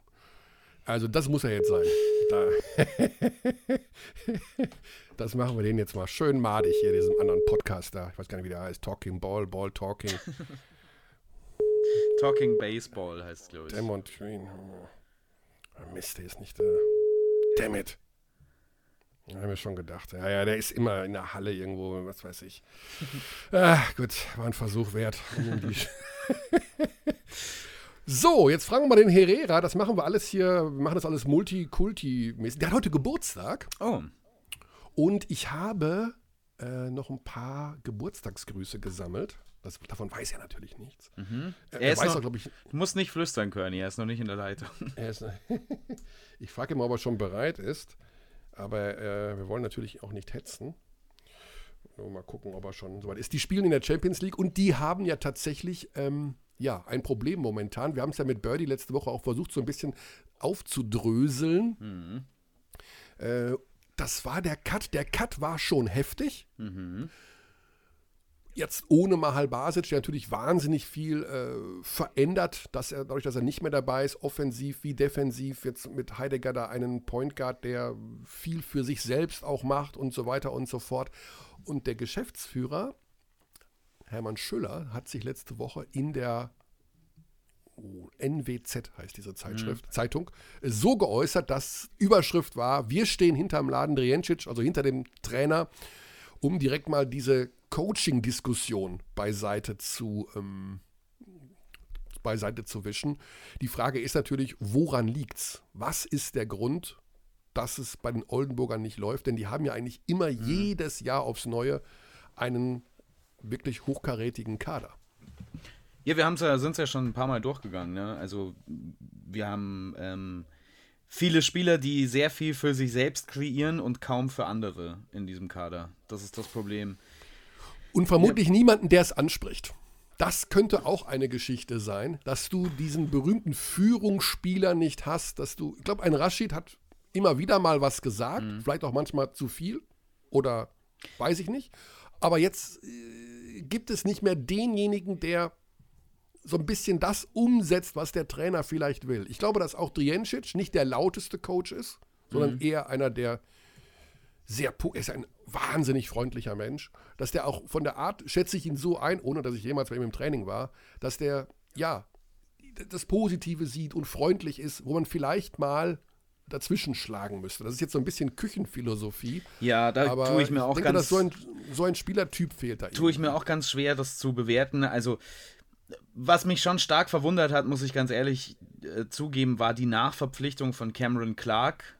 Speaker 1: Also, das muss er jetzt sein. Da das machen wir den jetzt mal schön madig hier, diesem anderen Podcaster. Ich weiß gar nicht, wie der heißt. Talking Ball, Ball Talking.
Speaker 2: Talking Baseball heißt es, glaube ich.
Speaker 1: Demont Green. Oh, Mist, der ist nicht da. Damn it. Ja, Haben wir schon gedacht. Ja, ja, der ist immer in der Halle irgendwo, was weiß ich. ah, gut, war ein Versuch wert. So, jetzt fragen wir mal den Herrera. Das machen wir alles hier, wir machen das alles multikulti-mäßig. Der hat heute Geburtstag
Speaker 2: Oh,
Speaker 1: und ich habe äh, noch ein paar Geburtstagsgrüße gesammelt. Das, davon weiß er natürlich nichts.
Speaker 2: mhm.
Speaker 1: Er,
Speaker 2: Er
Speaker 1: er weiß
Speaker 2: noch-
Speaker 1: auch, glaube ich,
Speaker 2: Du musst nicht flüstern können, er ist noch nicht in der Leitung.
Speaker 1: Ist, ich frage ihn mal, ob er schon bereit ist. Aber äh, wir wollen natürlich auch nicht hetzen. Nur mal gucken, ob er schon soweit ist. Die spielen in der Champions League und die haben ja tatsächlich ähm, ja, ein Problem momentan. Wir haben es ja mit Birdie letzte Woche auch versucht, so ein bisschen aufzudröseln.
Speaker 2: Mhm.
Speaker 1: Äh, das war der Cut. Der Cut war schon heftig.
Speaker 2: Mhm.
Speaker 1: Jetzt ohne Mahal Basic, der natürlich wahnsinnig viel äh, verändert, dass er, dadurch, dass er nicht mehr dabei ist, offensiv wie defensiv, jetzt mit Heidegger da einen Point Guard, der viel für sich selbst auch macht und so weiter und so fort. Und der Geschäftsführer, Hermann Schüller, hat sich letzte Woche in der oh, NWZ heißt diese Zeitschrift, Zeitung, so geäußert, dass Überschrift war, wir stehen hinterm Laden Drijancic, also hinter dem Trainer, um direkt mal diese Coaching-Diskussion beiseite zu, ähm, beiseite zu wischen. Die Frage ist natürlich, woran liegt's? Was ist der Grund, dass es bei den Oldenburgern nicht läuft? Denn die haben ja eigentlich immer jedes Jahr aufs Neue einen wirklich hochkarätigen Kader.
Speaker 2: Ja, wir ja, sind es ja schon ein paar Mal durchgegangen. Ne? Also wir haben ähm, viele Spieler, die sehr viel für sich selbst kreieren und kaum für andere in diesem Kader. Das ist das Problem.
Speaker 1: Und vermutlich ja. niemanden, der es anspricht. Das könnte auch eine Geschichte sein, dass du diesen berühmten Führungsspieler nicht hast, dass du, ich glaube, ein Rashid hat immer wieder mal was gesagt, mhm. vielleicht auch manchmal zu viel oder weiß ich nicht. Aber jetzt äh, gibt es nicht mehr denjenigen, der so ein bisschen das umsetzt, was der Trainer vielleicht will. Ich glaube, dass auch Driencic nicht der lauteste Coach ist, sondern mhm. eher einer, der sehr, er ist ein wahnsinnig freundlicher Mensch, dass der auch von der Art, schätze ich ihn so ein, ohne dass ich jemals bei ihm im Training war, dass der, ja, das Positive sieht und freundlich ist, wo man vielleicht mal dazwischen schlagen müsste. Das ist jetzt so ein bisschen Küchenphilosophie.
Speaker 2: Ja, da tue ich mir auch
Speaker 1: ich denke, ganz. Dass so ein, so ein Spielertyp fehlt da.
Speaker 2: Tue ich mir auch ganz schwer, das zu bewerten. Also was mich schon stark verwundert hat, muss ich ganz ehrlich äh, zugeben, war die Nachverpflichtung von Cameron Clark.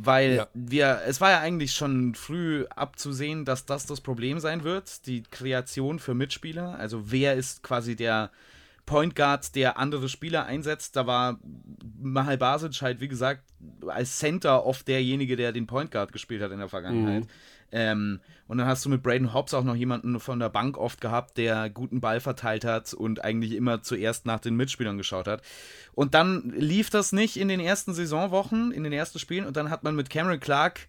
Speaker 2: Weil ja. wir, es war ja eigentlich schon früh abzusehen, dass das das Problem sein wird, die Kreation für Mitspieler. Also wer ist quasi der Point Guard, der andere Spieler einsetzt. Da war Mahal Basic halt, wie gesagt, als Center oft derjenige, der den Point Guard gespielt hat in der Vergangenheit. Mhm. Ähm, und dann hast du mit Braden Hobbs auch noch jemanden von der Bank oft gehabt, der guten Ball verteilt hat und eigentlich immer zuerst nach den Mitspielern geschaut hat. Und dann lief das nicht in den ersten Saisonwochen, in den ersten Spielen. Und dann hat man mit Cameron Clark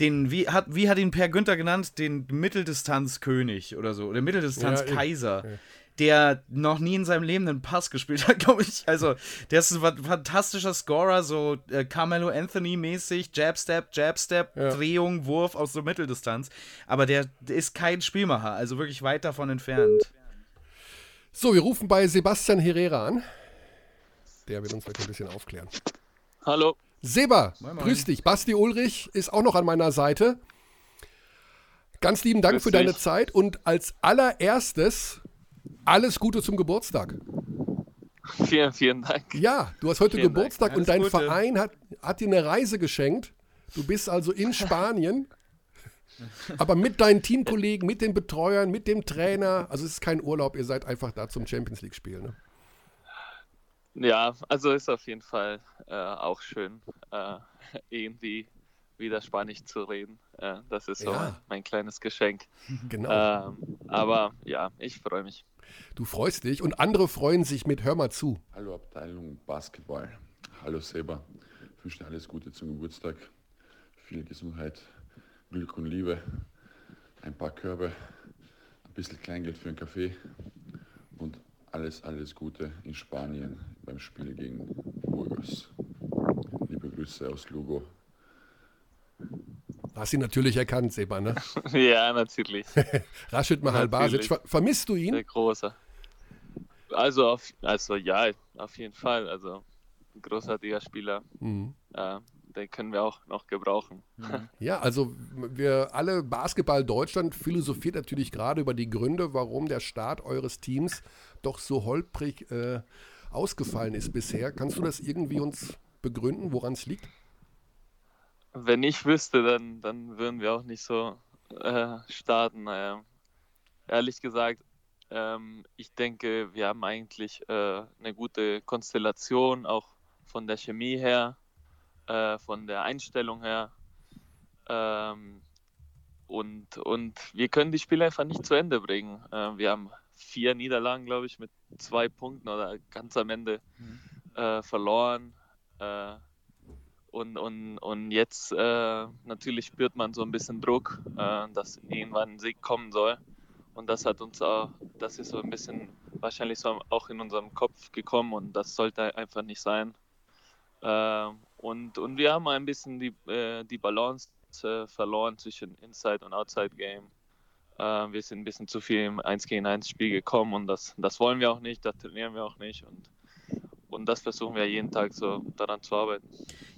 Speaker 2: den, wie hat, wie hat ihn Per Günther genannt, den Mitteldistanzkönig oder so, oder Mitteldistanzkaiser. Ja, ja der noch nie in seinem Leben einen Pass gespielt hat, glaube ich. Also, der ist ein fantastischer Scorer, so äh, Carmelo Anthony-mäßig, Jab-Step, Jab-Step, ja. Drehung, Wurf aus der Mitteldistanz. Aber der, der ist kein Spielmacher, also wirklich weit davon entfernt.
Speaker 1: So, wir rufen bei Sebastian Herrera an. Der wird uns heute ein bisschen aufklären.
Speaker 5: Hallo.
Speaker 1: Seba, moin, moin. grüß dich. Basti Ulrich ist auch noch an meiner Seite. Ganz lieben Dank grüß für dich. deine Zeit und als allererstes alles Gute zum Geburtstag.
Speaker 5: Vielen, vielen Dank.
Speaker 1: Ja, du hast heute vielen Geburtstag und dein Gute. Verein hat, hat dir eine Reise geschenkt. Du bist also in Spanien, aber mit deinen Teamkollegen, mit den Betreuern, mit dem Trainer. Also es ist kein Urlaub, ihr seid einfach da zum Champions League-Spiel. Ne?
Speaker 5: Ja, also ist auf jeden Fall äh, auch schön, äh, irgendwie wieder Spanisch zu reden. Äh, das ist so ja. mein kleines Geschenk. Genau. Ähm, aber ja, ich freue mich.
Speaker 1: Du freust dich und andere freuen sich mit Hör mal zu.
Speaker 6: Hallo Abteilung Basketball. Hallo Seba. Ich wünsche dir alles Gute zum Geburtstag. Viel Gesundheit, Glück und Liebe. Ein paar Körbe, ein bisschen Kleingeld für einen Kaffee und alles, alles Gute in Spanien beim Spiel gegen Burgos. Liebe Grüße aus Lugo.
Speaker 1: Hast ihn natürlich erkannt, Seba, ne?
Speaker 5: ja, natürlich.
Speaker 1: Rashid Mahal Basic. Vermisst du ihn?
Speaker 5: Der Große. Also, auf, also ja, auf jeden Fall. Also ein großartiger Spieler. Mhm. Äh, den können wir auch noch gebrauchen.
Speaker 1: Mhm. Ja, also wir alle Basketball Deutschland philosophiert natürlich gerade über die Gründe, warum der Start eures Teams doch so holprig äh, ausgefallen ist bisher. Kannst du das irgendwie uns begründen, woran es liegt?
Speaker 5: Wenn ich wüsste, dann, dann würden wir auch nicht so äh, starten. Naja. Ehrlich gesagt, ähm, ich denke, wir haben eigentlich äh, eine gute Konstellation, auch von der Chemie her, äh, von der Einstellung her. Ähm, und, und wir können die Spiele einfach nicht zu Ende bringen. Äh, wir haben vier Niederlagen, glaube ich, mit zwei Punkten oder ganz am Ende mhm. Äh, verloren. Und, und, und jetzt äh, natürlich spürt man so ein bisschen Druck, äh, dass irgendwann ein Sieg kommen soll. Und das hat uns auch, das ist so ein bisschen wahrscheinlich so auch in unserem Kopf gekommen und das sollte einfach nicht sein. Äh, und, und wir haben ein bisschen die, äh, die Balance äh, verloren zwischen Inside und Outside Game. Äh, wir sind ein bisschen zu viel im 1 gegen 1 Spiel gekommen und das, das wollen wir auch nicht, das trainieren wir auch nicht. Und und das versuchen wir jeden Tag so daran zu arbeiten.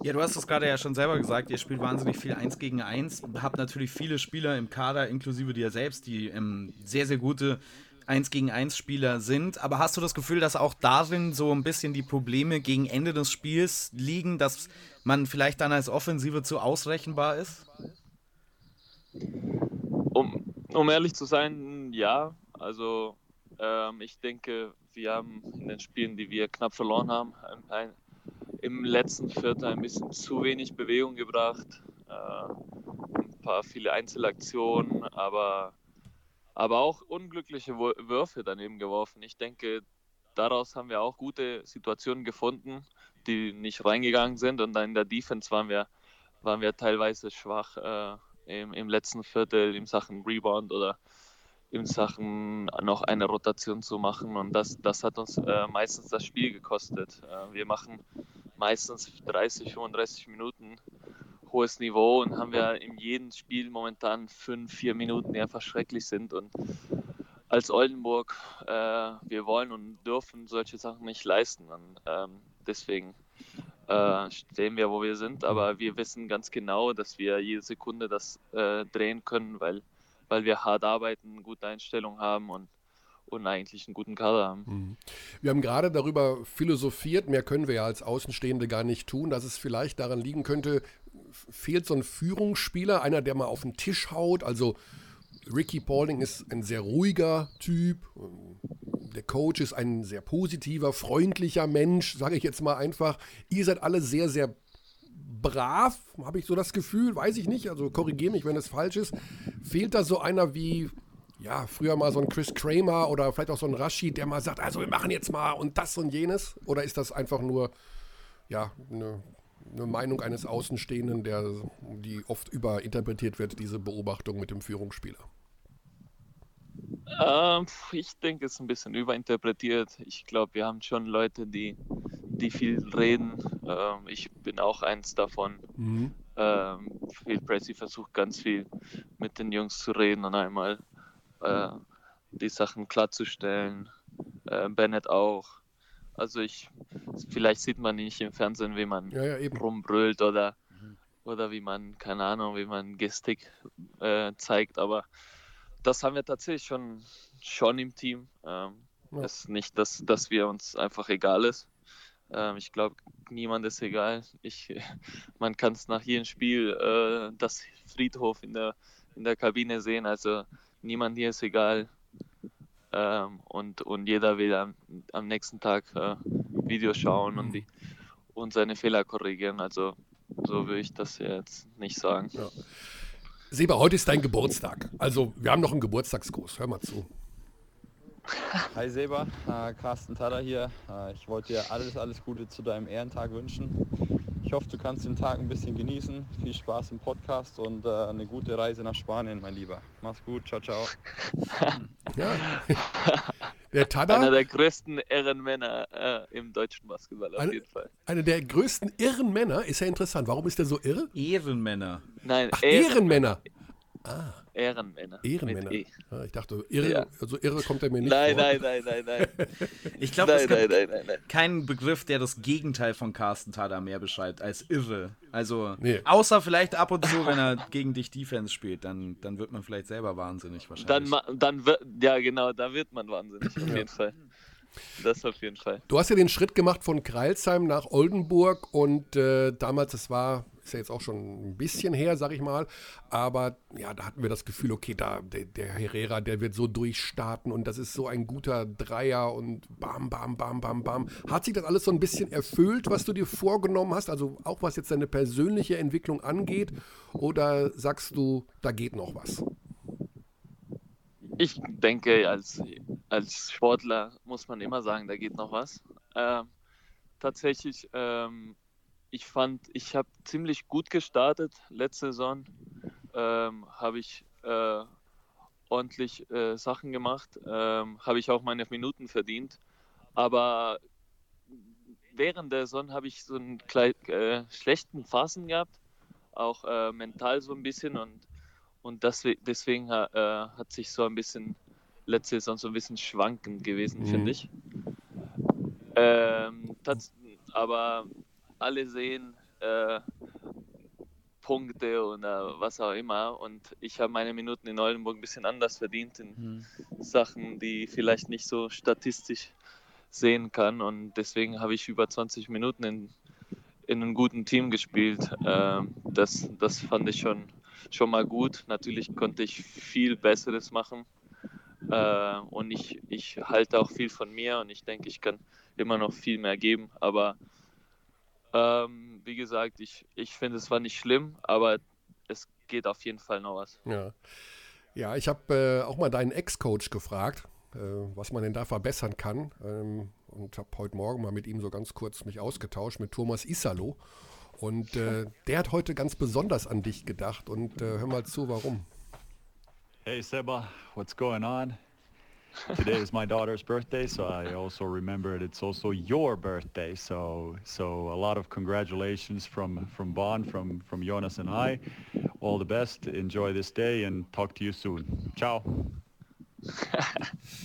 Speaker 2: Ja, du hast es gerade ja schon selber gesagt, ihr spielt wahnsinnig viel 1 gegen 1, habt natürlich viele Spieler im Kader, inklusive dir selbst, die ähm, sehr, sehr gute 1 gegen 1 Spieler sind. Aber hast du das Gefühl, dass auch darin so ein bisschen die Probleme gegen Ende des Spiels liegen, dass man vielleicht dann als Offensive zu ausrechenbar ist?
Speaker 5: Um, um ehrlich zu sein, ja. Also ähm, ich denke, wir haben in den Spielen, die wir knapp verloren haben, ein, im letzten Viertel ein bisschen zu wenig Bewegung gebracht. Äh, ein paar viele Einzelaktionen, aber, aber auch unglückliche Würfe daneben geworfen. Ich denke, daraus haben wir auch gute Situationen gefunden, die nicht reingegangen sind. Und dann in der Defense waren wir, waren wir teilweise schwach äh, im, im letzten Viertel in Sachen Rebound oder in Sachen noch eine Rotation zu machen. Und das, das hat uns äh, meistens das Spiel gekostet. Äh, wir machen meistens 30, 35 Minuten hohes Niveau und haben wir in jedem Spiel momentan fünf, vier Minuten, die einfach schrecklich sind. Und als Oldenburg, äh, wir wollen und dürfen solche Sachen nicht leisten. Und ähm, deswegen äh, stehen wir, wo wir sind. Aber wir wissen ganz genau, dass wir jede Sekunde das äh, drehen können, weil, weil wir hart arbeiten, gute Einstellung haben und und eigentlich einen guten Kader haben. Mhm.
Speaker 1: Wir haben gerade darüber philosophiert, mehr können wir ja als Außenstehende gar nicht tun, dass es vielleicht daran liegen könnte, fehlt so ein Führungsspieler, einer, der mal auf den Tisch haut. Also Ricky Paulding ist ein sehr ruhiger Typ. Der Coach ist ein sehr positiver, freundlicher Mensch, sage ich jetzt mal einfach. Ihr seid alle sehr, sehr brav, habe ich so das Gefühl, weiß ich nicht, also korrigiere mich, wenn es falsch ist. Fehlt da so einer wie ja, früher mal so ein Chris Kramer oder vielleicht auch so ein Rashid, der mal sagt, also wir machen jetzt mal und das und jenes? Oder ist das einfach nur, ja, eine, eine Meinung eines Außenstehenden, der, die oft überinterpretiert wird, diese Beobachtung mit dem Führungsspieler?
Speaker 5: Ähm, ich denke, es ist ein bisschen überinterpretiert. Ich glaube, wir haben schon Leute, die, die viel reden. Ähm, ich bin auch eins davon. Mhm. Ähm, Phil Pressey versucht ganz viel mit den Jungs zu reden und einmal äh, die Sachen klarzustellen. Äh, Bennett auch. Also ich, vielleicht sieht man nicht im Fernsehen, wie man ja, ja, rumbrüllt oder, mhm. oder wie man, keine Ahnung, wie man Gestik äh, zeigt, aber das haben wir tatsächlich schon, schon im Team. Ähm, ja. Es ist nicht, dass, dass wir uns einfach egal ist. Ähm, ich glaube, niemand ist egal. Ich, man kann es nach jedem Spiel äh, das Friedhof in der, in der Kabine sehen. Also niemand hier ist egal. Ähm, und, und jeder will am, am nächsten Tag äh, Videos schauen und, die, und seine Fehler korrigieren. Also so will ich das jetzt nicht sagen. Ja.
Speaker 1: Seba, heute ist dein Geburtstag. Also wir haben noch einen Geburtstagsgruß. Hör mal zu.
Speaker 7: Hi Seba, äh, Carsten Tada hier. Äh, ich wollte dir alles, alles Gute zu deinem Ehrentag wünschen. Ich hoffe, du kannst den Tag ein bisschen genießen. Viel Spaß im Podcast und äh, eine gute Reise nach Spanien, mein Lieber. Mach's gut, ciao, ciao.
Speaker 1: ja. Der Tada.
Speaker 5: Einer der größten Ehrenmänner äh, im deutschen Basketball auf
Speaker 1: eine,
Speaker 5: jeden Fall.
Speaker 1: Einer der größten Irrenmänner ist ja interessant. Warum ist der so irre?
Speaker 2: Ehrenmänner.
Speaker 5: Nein,
Speaker 1: Ach, Ehrenmänner.
Speaker 5: Ah. Ehrenmänner.
Speaker 1: Ehrenmänner. E. Ah, ich dachte, irre, ja. also irre kommt er mir nicht
Speaker 5: nein,
Speaker 1: vor.
Speaker 5: Nein, nein, nein, nein, nein.
Speaker 2: ich glaube, es gibt nein, nein, keinen Begriff, der das Gegenteil von Carsten Tada mehr beschreibt als irre. Also, nee. außer vielleicht ab und zu, wenn er gegen dich Defense spielt, dann, dann wird man vielleicht selber wahnsinnig wahrscheinlich.
Speaker 5: Dann, dann wird, ja genau, da wird man wahnsinnig, auf jeden Fall. Das auf jeden Fall.
Speaker 1: Du hast ja den Schritt gemacht von Kreilsheim nach Oldenburg und äh, damals, das war ist ja jetzt auch schon ein bisschen her, sag ich mal. Aber ja, da hatten wir das Gefühl, okay, da, der, der Herrera, der wird so durchstarten und das ist so ein guter Dreier und bam, bam, bam, bam, bam. Hat sich das alles so ein bisschen erfüllt, was du dir vorgenommen hast? Also auch was jetzt deine persönliche Entwicklung angeht? Oder sagst du, da geht noch was?
Speaker 5: Ich denke, als, als Sportler muss man immer sagen, da geht noch was. Ähm, tatsächlich ähm, ich fand, ich habe ziemlich gut gestartet letzte Saison. Ähm, habe ich äh, ordentlich äh, Sachen gemacht, ähm, habe ich auch meine Minuten verdient. Aber während der Saison habe ich so einen kleinen, äh, schlechten Phasen gehabt, auch äh, mental so ein bisschen und, und das, deswegen äh, hat sich so ein bisschen letzte Saison so ein bisschen schwankend gewesen, mhm. finde ich. Ähm, das, aber alle sehen äh, Punkte oder was auch immer. Und ich habe meine Minuten in Oldenburg ein bisschen anders verdient in mhm. Sachen, die vielleicht nicht so statistisch sehen kann. Und deswegen habe ich über 20 Minuten in, in einem guten Team gespielt. Äh, das, das fand ich schon, schon mal gut. Natürlich konnte ich viel Besseres machen. Äh, und ich, ich halte auch viel von mir und ich denke, ich kann immer noch viel mehr geben. Aber Ähm, wie gesagt, ich, ich finde, es war nicht schlimm, aber es geht auf jeden Fall noch was.
Speaker 1: Ja, ja ich habe äh, auch mal deinen Ex-Coach gefragt, äh, was man denn da verbessern kann. Ähm, und habe heute Morgen mal mit ihm so ganz kurz mich ausgetauscht, mit Thomas Isalo. Und äh, der hat heute ganz besonders an dich gedacht. Und äh, hör mal zu, warum.
Speaker 8: Hey Seba, what's going on? Today is my daughter's birthday, so I also remembered it's also your birthday. So, so a lot of congratulations from from Bonn, from from Jonas and I. All the best. Enjoy this day and talk to you soon. Ciao.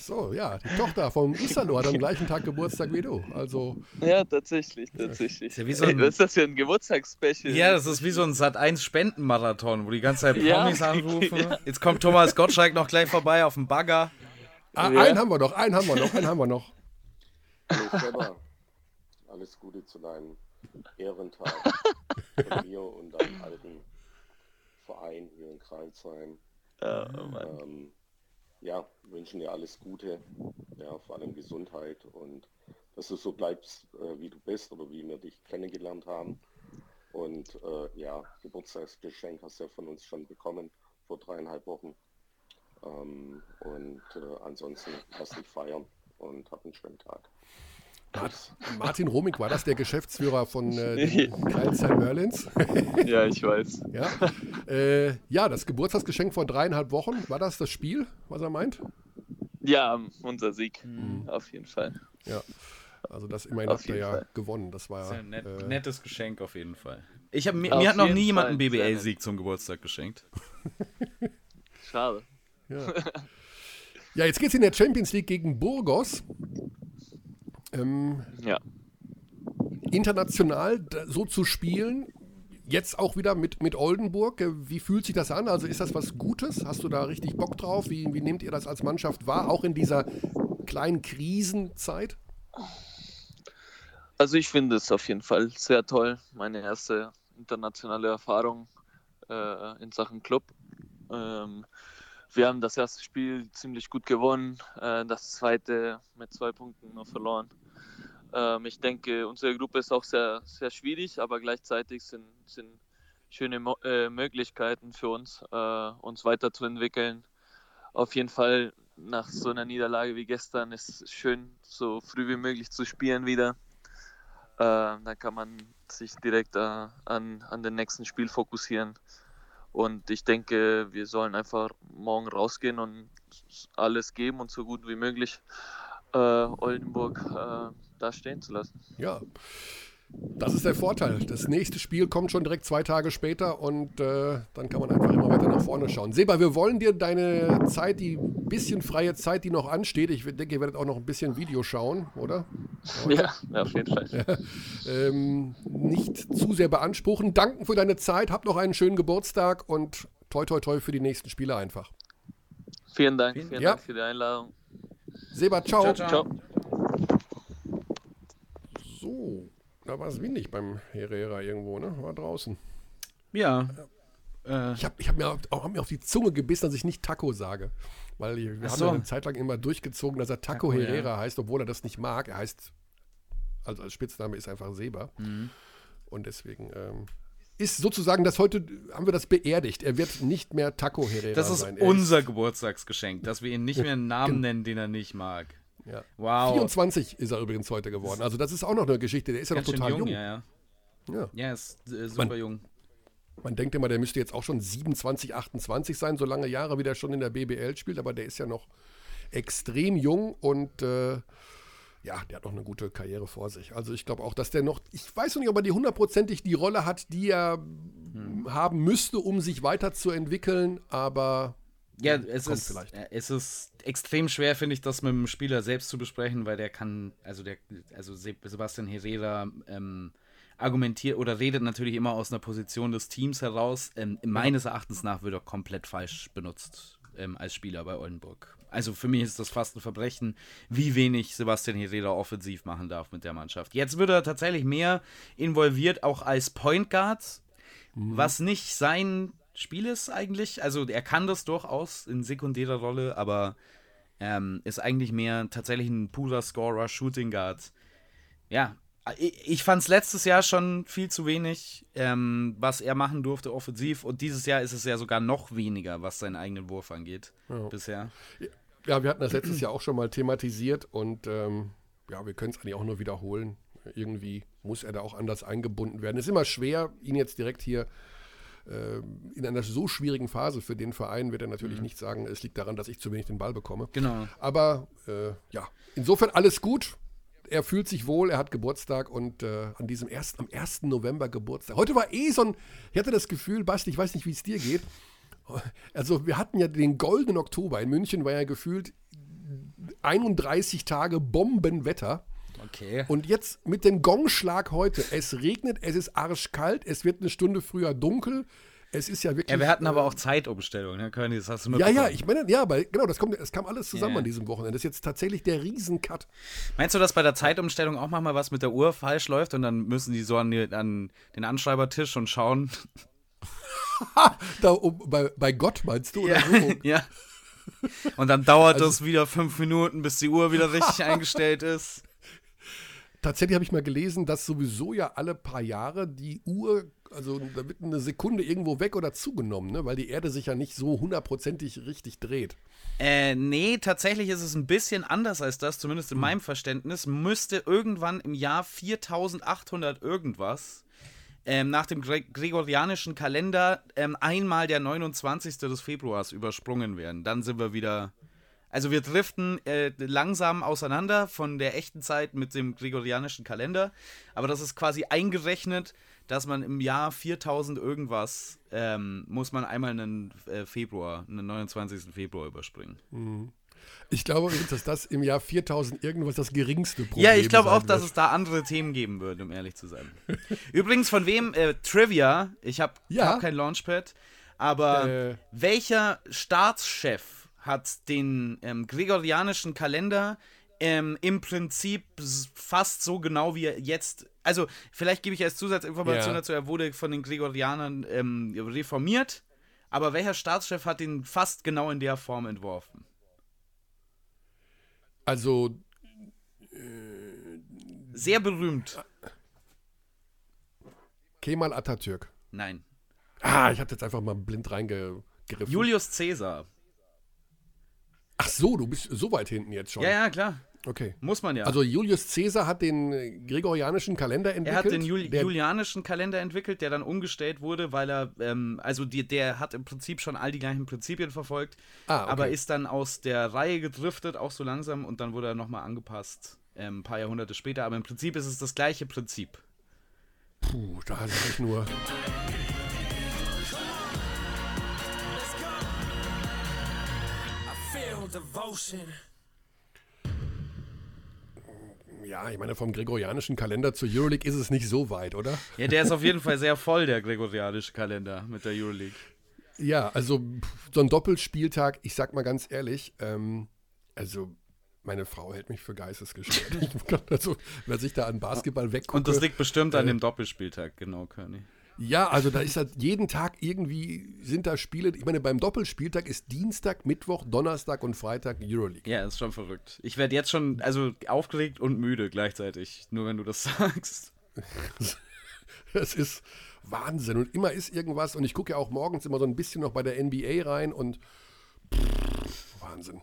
Speaker 1: So, ja, die Tochter vom Isalo hat am gleichen Tag Geburtstag wie du. Also.
Speaker 5: Ja, tatsächlich, tatsächlich.
Speaker 2: Ja so ein,
Speaker 5: was ist das für ein Geburtstagsspecial?
Speaker 2: Ja, das ist wie so ein Sat 1 Spendenmarathon, wo die ganze Zeit Promis ja. anrufen. Ja. Jetzt kommt Thomas Gottschalk noch gleich vorbei auf dem Bagger.
Speaker 1: Ah, ja. Einen haben wir noch, einen haben wir noch, einen haben wir noch.
Speaker 9: Alles Gute zu deinem Ehrentag von mir und deinem alten Verein hier in Kreilsheim. Oh, ähm, ja, wünschen dir alles Gute, ja, vor allem Gesundheit und dass du so bleibst, äh, wie du bist oder wie wir dich kennengelernt haben. Und äh, ja, Geburtstagsgeschenk hast du ja von uns schon bekommen vor dreieinhalb Wochen. Ähm, und äh, ansonsten lass dich feiern und hab einen schönen Tag.
Speaker 1: Martin Romig, war das der Geschäftsführer von äh, Kreilsheim Merlins?
Speaker 5: ja, ich weiß.
Speaker 1: ja? Äh, ja, das Geburtstagsgeschenk vor dreieinhalb Wochen, war das das Spiel, was er meint?
Speaker 5: Ja, unser Sieg, mhm. auf jeden Fall.
Speaker 1: Ja, also das immerhin auf habt ihr ja Fall. gewonnen. Das war
Speaker 2: ja ein net, äh, nettes Geschenk auf jeden Fall. Ich hab, mir, mir hat noch nie jemand einen BBL-Sieg zum Geburtstag geschenkt.
Speaker 5: Schade.
Speaker 1: Ja. ja, jetzt geht es in der Champions League gegen Burgos. Ähm,
Speaker 5: ja.
Speaker 1: International so zu spielen, jetzt auch wieder mit, mit Oldenburg, äh, wie fühlt sich das an? Also ist das was Gutes? Hast du da richtig Bock drauf? Wie, wie nehmt ihr das als Mannschaft wahr, auch in dieser kleinen Krisenzeit?
Speaker 5: Also ich finde es auf jeden Fall sehr toll. Meine erste internationale Erfahrung äh, in Sachen Club. Ähm, wir haben das erste Spiel ziemlich gut gewonnen, äh, das zweite mit zwei Punkten nur verloren. Ähm, ich denke, unsere Gruppe ist auch sehr, sehr schwierig, aber gleichzeitig sind, sind schöne Mo äh, Möglichkeiten für uns, äh, uns weiterzuentwickeln. Auf jeden Fall nach so einer Niederlage wie gestern ist es schön, so früh wie möglich zu spielen wieder. Dann kann man sich direkt an, an den nächsten Spiel fokussieren. Und ich denke, wir sollen einfach morgen rausgehen und alles geben und so gut wie möglich äh, Oldenburg äh, da stehen zu lassen.
Speaker 1: Ja, das ist der Vorteil. Das nächste Spiel kommt schon direkt zwei Tage später und äh, dann kann man einfach immer weiter nach vorne schauen. Seba, wir wollen dir deine Zeit, die bisschen freie Zeit, die noch ansteht, ich denke, ihr werdet auch noch ein bisschen Video schauen, oder?
Speaker 5: Ja, ja, auf jeden Fall.
Speaker 1: Ja, ähm, nicht zu sehr beanspruchen. Danken für deine Zeit, habt noch einen schönen Geburtstag und toi toi toi für die nächsten Spiele einfach.
Speaker 5: Vielen Dank, vielen ja. Dank für die Einladung.
Speaker 1: Seba, ciao.
Speaker 5: ciao, ciao.
Speaker 1: So, da war es windig beim Herrera irgendwo, ne? War draußen.
Speaker 2: Ja.
Speaker 1: Äh, ich habe ich hab mir, auch, hab mir auf die Zunge gebissen, dass ich nicht Taco sage. Weil wir Ach haben ja eine Zeit lang immer durchgezogen, dass er Taco, Taco Herrera ja. heißt, obwohl er das nicht mag. Er heißt, also als Spitzname ist einfach Seba. Mhm. Und deswegen ähm, ist sozusagen das heute, haben wir das beerdigt. Er wird nicht mehr Taco Herrera
Speaker 2: Das ist
Speaker 1: sein.
Speaker 2: unser Geburtstagsgeschenk, dass wir ihn nicht mehr einen Namen nennen, den er nicht mag.
Speaker 1: Ja. Wow. 24 ist er übrigens heute geworden. Also das ist auch noch eine Geschichte. Der ist ja noch total jung. jung.
Speaker 2: Ja, ja. Ja, ja ist äh, super man, jung.
Speaker 1: Man denkt immer, der müsste jetzt auch schon 27, 28 sein, so lange Jahre, wie der schon in der BBL spielt. Aber der ist ja noch extrem jung und äh, ja, der hat noch eine gute Karriere vor sich. Also ich glaube auch, dass der noch, ich weiß noch nicht, ob er die hundertprozentig die Rolle hat, die er hm. haben müsste, um sich weiterzuentwickeln, aber
Speaker 2: ja, es ist, vielleicht. es ist extrem schwer, finde ich, das mit dem Spieler selbst zu besprechen, weil der kann, also der, also Sebastian Herrera ähm, argumentiert oder redet natürlich immer aus einer Position des Teams heraus. Ähm, meines Erachtens nach wird er komplett falsch benutzt ähm, als Spieler bei Oldenburg. Also für mich ist das fast ein Verbrechen, wie wenig Sebastian Herrera offensiv machen darf mit der Mannschaft. Jetzt wird er tatsächlich mehr involviert, auch als Point Guard, mhm. was nicht sein Spiel ist eigentlich. Also er kann das durchaus in sekundärer Rolle, aber ähm, ist eigentlich mehr tatsächlich ein purer Scorer, Shooting Guard. Ja, ich fand es letztes Jahr schon viel zu wenig, ähm, was er machen durfte offensiv. Und dieses Jahr ist es ja sogar noch weniger, was seinen eigenen Wurf angeht ja. bisher.
Speaker 1: Ja, wir hatten das letztes Jahr auch schon mal thematisiert und ähm, ja, wir können es eigentlich auch nur wiederholen. Irgendwie muss er da auch anders eingebunden werden. Es ist immer schwer, ihn jetzt direkt hier äh, in einer so schwierigen Phase für den Verein wird er natürlich mhm. nicht sagen, es liegt daran, dass ich zu wenig den Ball bekomme.
Speaker 2: Genau.
Speaker 1: Aber äh, ja, insofern alles gut er fühlt sich wohl, er hat Geburtstag und äh, an diesem ersten, am 1. November Geburtstag. Heute war eh so ein, ich hatte das Gefühl, Basti, ich weiß nicht, wie es dir geht. Also wir hatten ja den goldenen Oktober. In München war ja gefühlt 31 Tage Bombenwetter.
Speaker 2: Okay.
Speaker 1: Und jetzt mit dem Gongschlag heute. Es regnet, es ist arschkalt, es wird eine Stunde früher dunkel. Es ist ja wirklich.
Speaker 2: Ja, wir hatten aber äh, auch Zeitumstellung, ne, Körny, das hast du
Speaker 1: Ja, ja, ich meine, ja, aber genau, das, kommt, das kam alles zusammen yeah. an diesem Wochenende. Das ist jetzt tatsächlich der Riesencut.
Speaker 2: Meinst du, dass bei der Zeitumstellung auch manchmal was mit der Uhr falsch läuft und dann müssen die so an, die, an den Anschreibertisch und schauen?
Speaker 1: da, um, bei, bei Gott meinst du?
Speaker 2: Ja, so? ja. Und dann dauert also, das wieder fünf Minuten, bis die Uhr wieder richtig eingestellt ist.
Speaker 1: Tatsächlich habe ich mal gelesen, dass sowieso ja alle paar Jahre die Uhr also da wird eine Sekunde irgendwo weg oder zugenommen, ne? weil die Erde sich ja nicht so hundertprozentig richtig dreht.
Speaker 2: Äh, nee, tatsächlich ist es ein bisschen anders als das, zumindest in hm. meinem Verständnis. Müsste irgendwann im Jahr 4800 irgendwas ähm, nach dem Gre gregorianischen Kalender ähm, einmal der 29. des Februars übersprungen werden. Dann sind wir wieder. Also wir driften äh, langsam auseinander von der echten Zeit mit dem gregorianischen Kalender, aber das ist quasi eingerechnet dass man im Jahr 4000 irgendwas ähm, muss man einmal einen äh, Februar, einen 29. Februar überspringen.
Speaker 1: Mhm. Ich glaube dass das im Jahr 4000 irgendwas das geringste Problem ist.
Speaker 2: Ja, ich glaube auch, wird. dass es da andere Themen geben würde, um ehrlich zu sein. übrigens, von wem, äh, Trivia, ich habe ja. hab kein Launchpad, aber äh. welcher Staatschef hat den ähm, gregorianischen Kalender ähm, im Prinzip fast so genau wie er jetzt. Also, vielleicht gebe ich als Zusatzinformation ja. dazu, er wurde von den Gregorianern ähm, reformiert, aber welcher Staatschef hat ihn fast genau in der Form entworfen?
Speaker 1: Also.
Speaker 2: Äh, Sehr berühmt.
Speaker 1: Kemal Atatürk.
Speaker 2: Nein.
Speaker 1: Ah, ich habe jetzt einfach mal blind reingegriffen.
Speaker 2: Julius Caesar.
Speaker 1: Ach so, du bist so weit hinten jetzt schon.
Speaker 2: Ja, ja, klar.
Speaker 1: Okay.
Speaker 2: Muss man ja.
Speaker 1: Also Julius Caesar hat den äh, gregorianischen Kalender entwickelt.
Speaker 2: Er hat den Jul julianischen Kalender entwickelt, der dann umgestellt wurde, weil er, ähm, also die, der hat im Prinzip schon all die gleichen Prinzipien verfolgt, ah, okay. aber ist dann aus der Reihe gedriftet, auch so langsam, und dann wurde er nochmal angepasst, ähm, ein paar Jahrhunderte später. Aber im Prinzip ist es das gleiche Prinzip.
Speaker 1: Puh, da hatte ich nur. Devotion. Ja, ich meine, vom gregorianischen Kalender zur Euroleague ist es nicht so weit, oder?
Speaker 2: Ja, der ist auf jeden Fall sehr voll, der gregorianische Kalender mit der Euroleague.
Speaker 1: Ja, also so ein Doppelspieltag, ich sag mal ganz ehrlich, ähm, also meine Frau hält mich für geistesgestört. also, wer sich da an Basketball wegguckt.
Speaker 2: Und das liegt bestimmt äh, an dem Doppelspieltag, genau, Körny.
Speaker 1: Ja, also da ist halt jeden Tag irgendwie sind da Spiele. Ich meine, beim Doppelspieltag ist Dienstag, Mittwoch, Donnerstag und Freitag Euroleague.
Speaker 2: Ja, ist schon verrückt. Ich werde jetzt schon, also aufgeregt und müde gleichzeitig, nur wenn du das sagst.
Speaker 1: Es ist Wahnsinn. Und immer ist irgendwas. Und ich gucke ja auch morgens immer so ein bisschen noch bei der NBA rein und pff, Wahnsinn.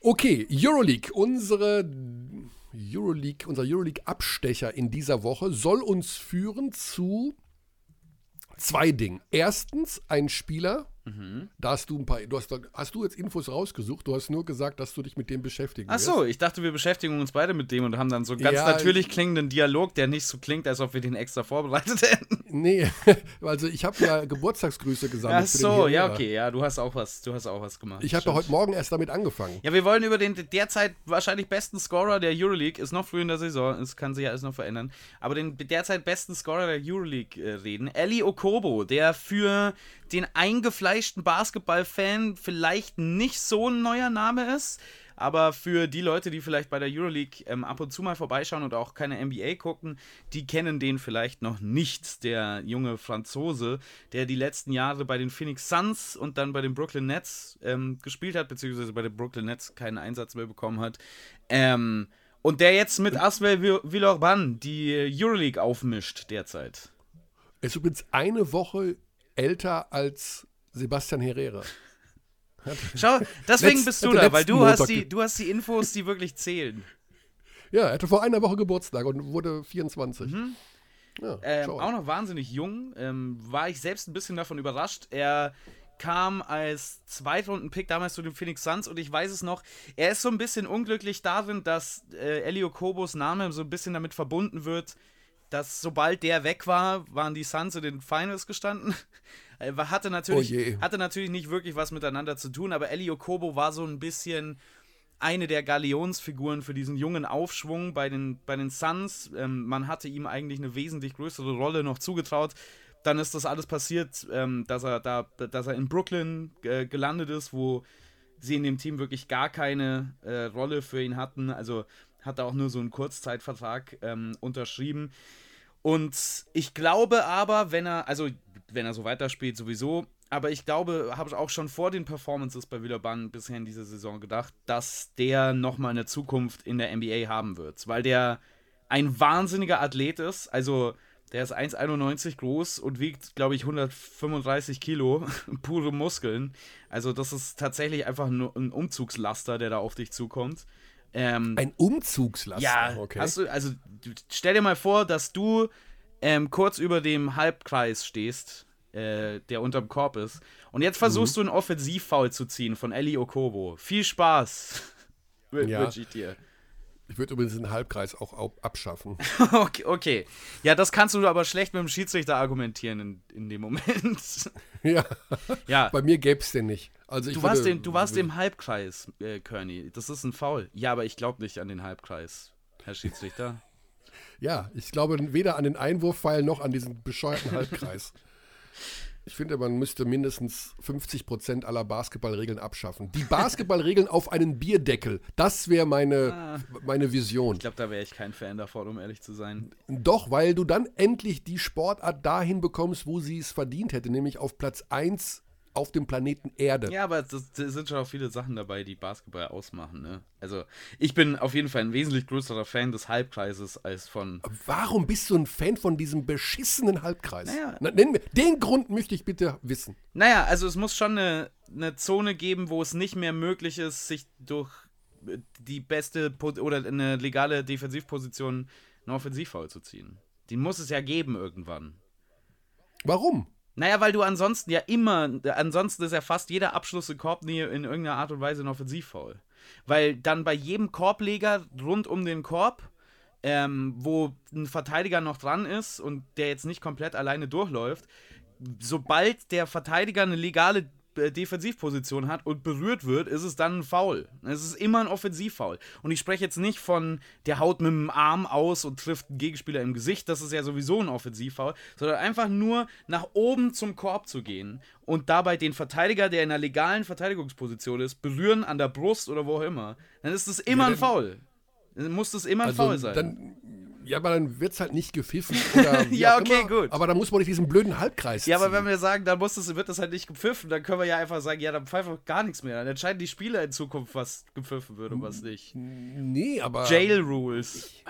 Speaker 1: Okay, Euroleague. Unsere Euroleague, unser Euroleague-Abstecher in dieser Woche soll uns führen zu zwei Dingen. Erstens, ein Spieler, Mhm. Da hast du ein paar, du hast, hast du jetzt Infos rausgesucht? Du hast nur gesagt, dass du dich mit dem beschäftigen
Speaker 2: Ach so, ich dachte, wir beschäftigen uns beide mit dem und haben dann so ganz ja, natürlich klingenden Dialog, der nicht so klingt, als ob wir den extra vorbereitet hätten.
Speaker 1: Nee, also ich habe ja Geburtstagsgrüße gesammelt.
Speaker 2: Ach so, ja, okay, ja, du hast auch was, du hast auch was gemacht.
Speaker 1: Ich habe heute Morgen erst damit angefangen.
Speaker 2: Ja, wir wollen über den derzeit wahrscheinlich besten Scorer der Euroleague, ist noch früh in der Saison, es kann sich ja alles noch verändern, aber den derzeit besten Scorer der Euroleague äh, reden. Eli Okobo, der für den eingefleischten Basketball-Fan vielleicht nicht so ein neuer Name ist. Aber für die Leute, die vielleicht bei der Euroleague ähm, ab und zu mal vorbeischauen und auch keine NBA gucken, die kennen den vielleicht noch nicht. Der junge Franzose, der die letzten Jahre bei den Phoenix Suns und dann bei den Brooklyn Nets ähm, gespielt hat, beziehungsweise bei den Brooklyn Nets keinen Einsatz mehr bekommen hat. Ähm, Und der jetzt mit Aswell Villeurbanne die Euroleague aufmischt derzeit.
Speaker 1: Er ist übrigens eine Woche älter als Sebastian Herrera.
Speaker 2: Schau, deswegen Letz, bist du da, weil du hast, die, du hast die Infos, die wirklich zählen.
Speaker 1: Ja, er hatte vor einer Woche Geburtstag und wurde 24. Mhm.
Speaker 2: Ja, ähm, auch noch wahnsinnig jung. Ähm, war ich selbst ein bisschen davon überrascht. Er kam als Zweitrunden-Pick damals zu den Phoenix Suns und ich weiß es noch, er ist so ein bisschen unglücklich darin, dass äh, Elio Kobos Name so ein bisschen damit verbunden wird, dass sobald der weg war, waren die Suns in den Finals gestanden. Hatte, natürlich, oh hatte natürlich nicht wirklich was miteinander zu tun, aber Elio Kobo war so ein bisschen eine der Galionsfiguren für diesen jungen Aufschwung bei den, bei den Suns. Ähm, man hatte ihm eigentlich eine wesentlich größere Rolle noch zugetraut dann ist das alles passiert, ähm, dass er da, dass er in Brooklyn äh, gelandet ist, wo sie in dem Team wirklich gar keine äh, Rolle für ihn hatten. Also hat er auch nur so einen Kurzzeitvertrag ähm, unterschrieben. Und ich glaube aber, wenn er, also wenn er so weiterspielt, sowieso, aber ich glaube, habe ich auch schon vor den Performances bei Willerbahn bisher in dieser Saison gedacht, dass der nochmal eine Zukunft in der NBA haben wird, weil der ein wahnsinniger Athlet ist. Also der ist 1,91 groß und wiegt, glaube ich, 135 Kilo. Pure Muskeln. Also, das ist tatsächlich einfach nur ein Umzugslaster, der da auf dich zukommt.
Speaker 1: Ähm, ein Umzugslaster?
Speaker 2: Ja, okay. Du, also stell dir mal vor, dass du ähm, kurz über dem Halbkreis stehst, äh, der unterm Korb ist. Und jetzt versuchst mhm. du einen Offensivfoul zu ziehen von Eli Okobo. Viel Spaß.
Speaker 1: ja. Wünsche ich dir. Ich würde übrigens den Halbkreis auch abschaffen.
Speaker 2: okay, okay. Ja, das kannst du aber schlecht mit dem Schiedsrichter argumentieren in, in dem Moment.
Speaker 1: ja. ja. Bei mir gäbe es den nicht. Also
Speaker 2: du, warst den, du warst im Halbkreis, äh, Kearney. Das ist ein Foul. Ja, aber ich glaube nicht an den Halbkreis, Herr Schiedsrichter.
Speaker 1: Ja, ich glaube weder an den Einwurfpfeil noch an diesen bescheuerten Halbkreis. Ich finde, man müsste mindestens 50 Prozent aller Basketballregeln abschaffen. Die Basketballregeln auf einen Bierdeckel, das wäre meine, ah. meine Vision.
Speaker 2: Ich glaube, da wäre ich kein Fan davon, um ehrlich zu sein.
Speaker 1: Doch, weil du dann endlich die Sportart dahin bekommst, wo sie es verdient hätte, nämlich auf Platz 1 auf dem Planeten Erde.
Speaker 2: Ja, aber es sind schon auch viele Sachen dabei, die Basketball ausmachen. Ne? Also, ich bin auf jeden Fall ein wesentlich größerer Fan des Halbkreises als von.
Speaker 1: Warum bist du ein Fan von diesem beschissenen Halbkreis? Naja. Na, mir, den Grund möchte ich bitte wissen.
Speaker 2: Naja, also es muss schon eine, eine Zone geben, wo es nicht mehr möglich ist, sich durch die beste oder eine legale Defensivposition einen Offensivfoul zu ziehen. Die muss es ja geben irgendwann.
Speaker 1: Warum?
Speaker 2: Naja, weil du ansonsten ja immer, ansonsten ist ja fast jeder Abschluss in Korbnähe in irgendeiner Art und Weise ein Offensivfoul. Weil dann bei jedem Korbleger rund um den Korb, ähm, wo ein Verteidiger noch dran ist und der jetzt nicht komplett alleine durchläuft, sobald der Verteidiger eine legale Defensivposition hat und berührt wird, ist es dann ein Foul. Es ist immer ein Offensivfoul. Und ich spreche jetzt nicht von, der haut mit dem Arm aus und trifft einen Gegenspieler im Gesicht, das ist ja sowieso ein Offensivfoul, sondern einfach nur nach oben zum Korb zu gehen und dabei den Verteidiger, der in einer legalen Verteidigungsposition ist, berühren an der Brust oder wo auch immer. Dann ist es immer ja, ein Foul. Dann muss das immer ein also Foul sein.
Speaker 1: Dann ja, aber dann wird es halt nicht gepfiffen.
Speaker 2: Ja, okay, immer. gut.
Speaker 1: Aber dann muss man nicht diesen blöden Halbkreis
Speaker 2: Ja, ziehen. aber wenn wir sagen, dann muss das, wird das halt nicht gepfiffen, dann können wir ja einfach sagen, ja, dann pfeifen wir gar nichts mehr. Dann entscheiden die Spieler in Zukunft, was gepfiffen wird und was nicht.
Speaker 1: Nee, aber.
Speaker 2: Jail Rules.
Speaker 1: Ich,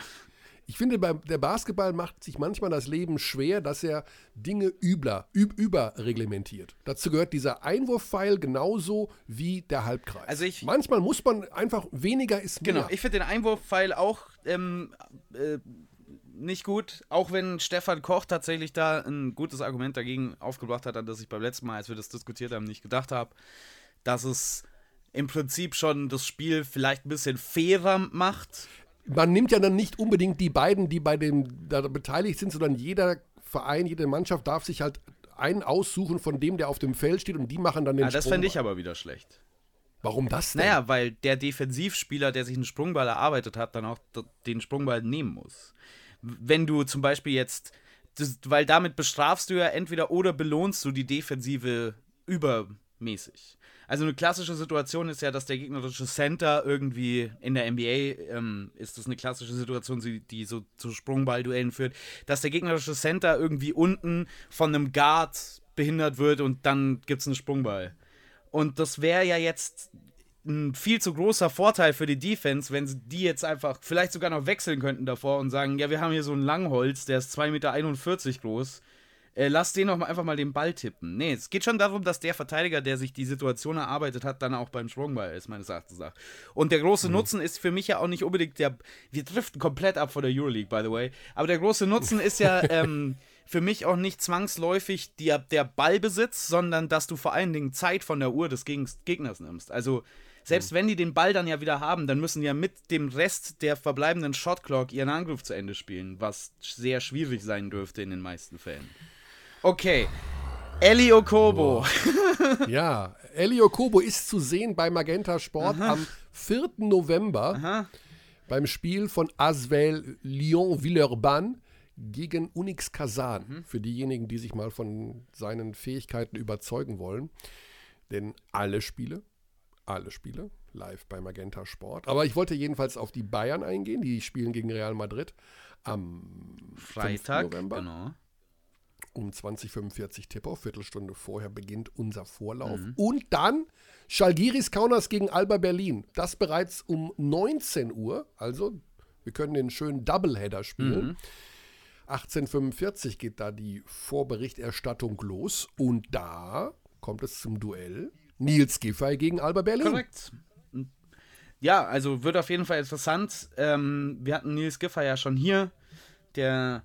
Speaker 1: ich finde, der Basketball macht sich manchmal das Leben schwer, dass er Dinge übler, üb, überreglementiert. Dazu gehört dieser Einwurfpfeil genauso wie der Halbkreis.
Speaker 2: Also ich,
Speaker 1: manchmal muss man einfach weniger ist
Speaker 2: genau, mehr. Genau, ich finde den Einwurfpfeil auch ähm, äh, nicht gut, auch wenn Stefan Koch tatsächlich da ein gutes Argument dagegen aufgebracht hat, an das ich beim letzten Mal, als wir das diskutiert haben, nicht gedacht habe, dass es im Prinzip schon das Spiel vielleicht ein bisschen fairer macht
Speaker 1: man nimmt ja dann nicht unbedingt die beiden, die bei dem da beteiligt sind, sondern jeder Verein, jede Mannschaft darf sich halt einen aussuchen von dem, der auf dem Feld steht und die machen dann den
Speaker 2: ja, Das fände ich aber wieder schlecht.
Speaker 1: Warum das denn?
Speaker 2: Naja, weil der Defensivspieler, der sich einen Sprungball erarbeitet hat, dann auch den Sprungball nehmen muss. Wenn du zum Beispiel jetzt, weil damit bestrafst du ja entweder oder belohnst du die Defensive übermäßig. Also eine klassische Situation ist ja, dass der gegnerische Center irgendwie in der NBA ähm, ist das eine klassische Situation, die so zu Sprungballduellen führt, dass der gegnerische Center irgendwie unten von einem Guard behindert wird und dann gibt es einen Sprungball. Und das wäre ja jetzt ein viel zu großer Vorteil für die Defense, wenn sie die jetzt einfach vielleicht sogar noch wechseln könnten davor und sagen, ja, wir haben hier so einen Langholz, der ist 2,41 Meter groß. Äh, lass den doch mal einfach mal den Ball tippen. Nee, es geht schon darum, dass der Verteidiger, der sich die Situation erarbeitet hat, dann auch beim Strongball ist, meines Erachtens nach. Und der große mhm. Nutzen ist für mich ja auch nicht unbedingt der. Wir driften komplett ab von der Euroleague, by the way. Aber der große Nutzen ist ja. Ähm, für mich auch nicht zwangsläufig die, der Ballbesitz, sondern dass du vor allen Dingen Zeit von der Uhr des Gegners nimmst. Also selbst mhm. wenn die den Ball dann ja wieder haben, dann müssen die ja mit dem Rest der verbleibenden Shotclock ihren Angriff zu Ende spielen, was sehr schwierig sein dürfte in den meisten Fällen. Okay. Eli Okobo.
Speaker 1: ja, Eli Okobo ist zu sehen bei Magenta Sport Aha. am 4. November Aha. beim Spiel von Asvel Lyon-Villeurbanne gegen Unix Kazan. Mhm. Für diejenigen, die sich mal von seinen Fähigkeiten überzeugen wollen. Denn alle Spiele, alle Spiele live bei Magenta Sport. Aber ich wollte jedenfalls auf die Bayern eingehen. Die spielen gegen Real Madrid am Freitag. November. Genau um 2045 Tip-Off, Viertelstunde vorher beginnt unser Vorlauf. Mhm. Und dann Schalgiris Kaunas gegen Alba Berlin. Das bereits um 19 Uhr. Also, wir können den schönen Doubleheader spielen. Mhm. 1845 geht da die Vorberichterstattung los. Und da kommt es zum Duell. Nils Giffey gegen Alba Berlin.
Speaker 2: Korrekt. Ja, also wird auf jeden Fall interessant. Ähm, wir hatten Nils Giffey ja schon hier, der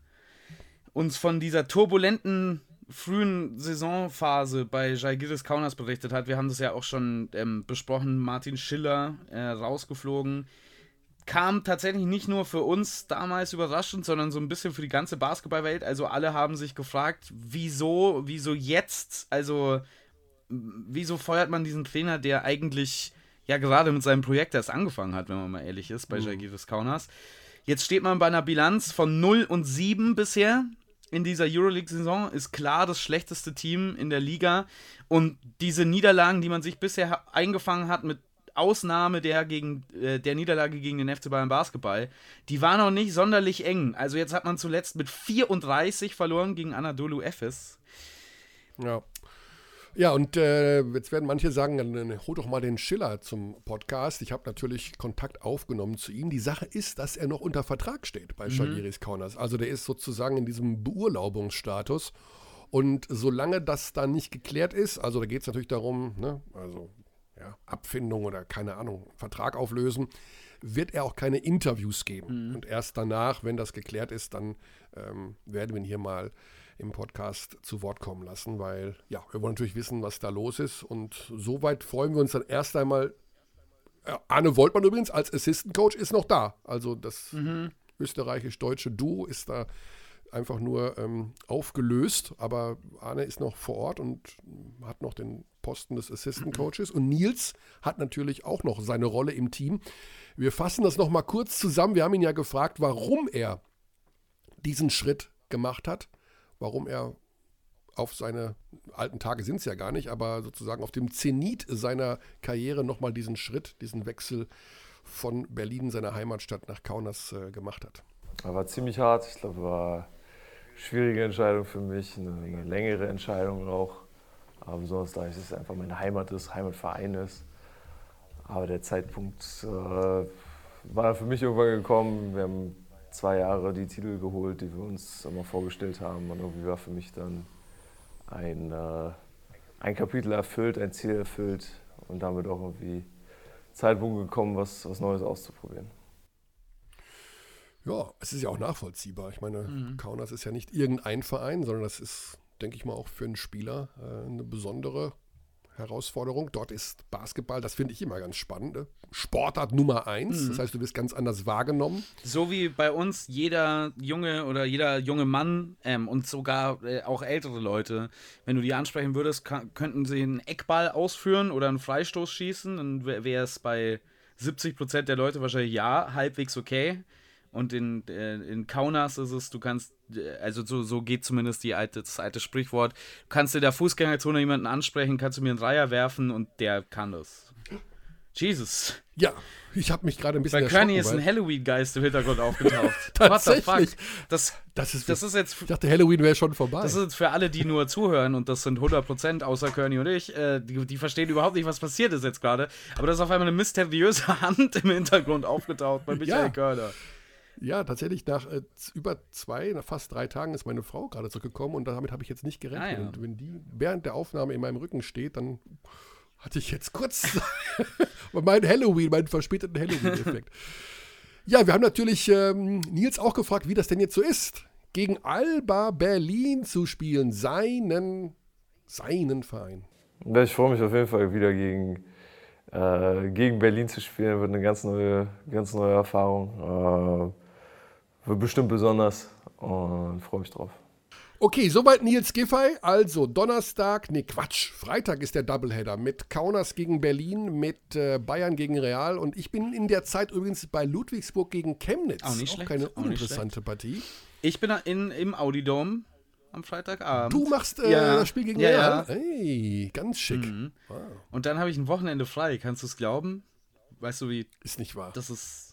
Speaker 2: uns von dieser turbulenten frühen Saisonphase bei Jalgiris Kaunas berichtet hat. Wir haben das ja auch schon ähm, besprochen. Martin Schiller äh, rausgeflogen. Kam tatsächlich nicht nur für uns damals überraschend, sondern so ein bisschen für die ganze Basketballwelt. Also alle haben sich gefragt, wieso, wieso jetzt? Also, wieso feuert man diesen Trainer, der eigentlich ja gerade mit seinem Projekt erst angefangen hat, wenn man mal ehrlich ist, bei mhm. Jalgiris Kaunas. Jetzt steht man bei einer Bilanz von 0 und 7 bisher in dieser Euroleague-Saison, ist klar das schlechteste Team in der Liga. Und diese Niederlagen, die man sich bisher eingefangen hat, mit Ausnahme der, gegen, äh, der Niederlage gegen den FC Bayern Basketball, die waren noch nicht sonderlich eng. Also jetzt hat man zuletzt mit 34 verloren gegen Anadolu Efes.
Speaker 1: Ja. Ja, und äh, jetzt werden manche sagen, dann hol doch mal den Schiller zum Podcast. Ich habe natürlich Kontakt aufgenommen zu ihm. Die Sache ist, dass er noch unter Vertrag steht bei mhm. Shagiris Corners. Also der ist sozusagen in diesem Beurlaubungsstatus. Und solange das dann nicht geklärt ist, also da geht es natürlich darum, ne, also ja, Abfindung oder keine Ahnung, Vertrag auflösen, wird er auch keine Interviews geben. Mhm. Und erst danach, wenn das geklärt ist, dann ähm, werden wir ihn hier mal im Podcast zu Wort kommen lassen, weil ja, wir wollen natürlich wissen, was da los ist. Und soweit freuen wir uns dann erst einmal. Arne Woltmann übrigens als Assistant Coach ist noch da. Also das mhm. österreichisch-deutsche Duo ist da einfach nur ähm, aufgelöst, aber Arne ist noch vor Ort und hat noch den Posten des Assistant Coaches und Nils hat natürlich auch noch seine Rolle im Team. Wir fassen das noch mal kurz zusammen. Wir haben ihn ja gefragt, warum er diesen Schritt gemacht hat warum er auf seine alten Tage sind es ja gar nicht, aber sozusagen auf dem Zenit seiner Karriere nochmal diesen Schritt, diesen Wechsel von Berlin, seiner Heimatstadt, nach Kaunas äh, gemacht hat.
Speaker 10: War ziemlich hart. Ich glaube, war eine schwierige Entscheidung für mich, eine, längere Entscheidung auch. Aber besonders da es einfach meine Heimat ist, Heimatverein ist. Aber der Zeitpunkt äh, war für mich irgendwann gekommen. Wir haben zwei Jahre die Titel geholt, die wir uns immer vorgestellt haben. Und irgendwie war für mich dann ein, äh, ein Kapitel erfüllt, ein Ziel erfüllt und damit auch irgendwie Zeitpunkt gekommen, was, was Neues auszuprobieren.
Speaker 1: Ja, es ist ja auch nachvollziehbar. Ich meine, mhm. Kaunas ist ja nicht irgendein Verein, sondern das ist, denke ich mal, auch für einen Spieler äh, eine besondere Herausforderung. Dort ist Basketball, das finde ich immer ganz spannend. Ne? Sportart Nummer eins. Mhm. Das heißt, du wirst ganz anders wahrgenommen.
Speaker 2: So wie bei uns jeder junge oder jeder junge Mann ähm, und sogar äh, auch ältere Leute, wenn du die ansprechen würdest, könnten sie einen Eckball ausführen oder einen Freistoß schießen, dann wäre es bei 70 Prozent der Leute wahrscheinlich ja, halbwegs okay. Und in, äh, in Kaunas ist es, du kannst, äh, also so, so geht zumindest die alte, das alte Sprichwort, du kannst in der Fußgängerzone jemanden ansprechen, kannst du mir einen Dreier werfen und der kann das. Jesus.
Speaker 1: Ja, ich habe mich gerade ein bisschen
Speaker 2: Bei Kearney ist ein Halloween-Geist im Hintergrund aufgetaucht.
Speaker 1: Tatsächlich.
Speaker 2: What the fuck? Das,
Speaker 1: Das ist,
Speaker 2: das ist jetzt
Speaker 1: ich dachte, Halloween wäre schon vorbei.
Speaker 2: Das ist jetzt für alle, die nur zuhören, und das sind 100% außer Kearney und ich, äh, die, die verstehen überhaupt nicht, was passiert ist jetzt gerade. Aber da ist auf einmal eine mysteriöse Hand im Hintergrund aufgetaucht bei Michael
Speaker 1: Ja.
Speaker 2: Körner.
Speaker 1: Ja, tatsächlich, nach äh, über zwei, nach fast drei Tagen ist meine Frau gerade zurückgekommen und damit habe ich jetzt nicht gerechnet.
Speaker 2: Ah, ja.
Speaker 1: Und wenn die während der Aufnahme in meinem Rücken steht, dann hatte ich jetzt kurz meinen Halloween, meinen verspäteten Halloween-Effekt. ja, wir haben natürlich ähm, Nils auch gefragt, wie das denn jetzt so ist, gegen Alba Berlin zu spielen, seinen, seinen Verein.
Speaker 10: Ja, ich freue mich auf jeden Fall wieder gegen, äh, gegen Berlin zu spielen. Wird eine ganz neue, ganz neue Erfahrung. Wird bestimmt besonders und freue mich drauf.
Speaker 1: Okay, soweit Nils Giffey. Also Donnerstag, nee Quatsch, Freitag ist der Doubleheader mit Kaunas gegen Berlin, mit äh, Bayern gegen Real und ich bin in der Zeit übrigens bei Ludwigsburg gegen Chemnitz.
Speaker 2: Auch nicht schlecht,
Speaker 1: keine
Speaker 2: auch nicht
Speaker 1: uninteressante Partie.
Speaker 2: Ich bin in, im Audi-Dome am Freitagabend.
Speaker 1: Du machst äh,
Speaker 2: Ja.
Speaker 1: das Spiel gegen
Speaker 2: Ja,
Speaker 1: Real?
Speaker 2: ja.
Speaker 1: Hey, ganz schick.
Speaker 2: Mhm. Und dann habe ich ein Wochenende frei. Kannst du es glauben? Weißt du, wie.
Speaker 1: Ist nicht wahr.
Speaker 2: Das ist.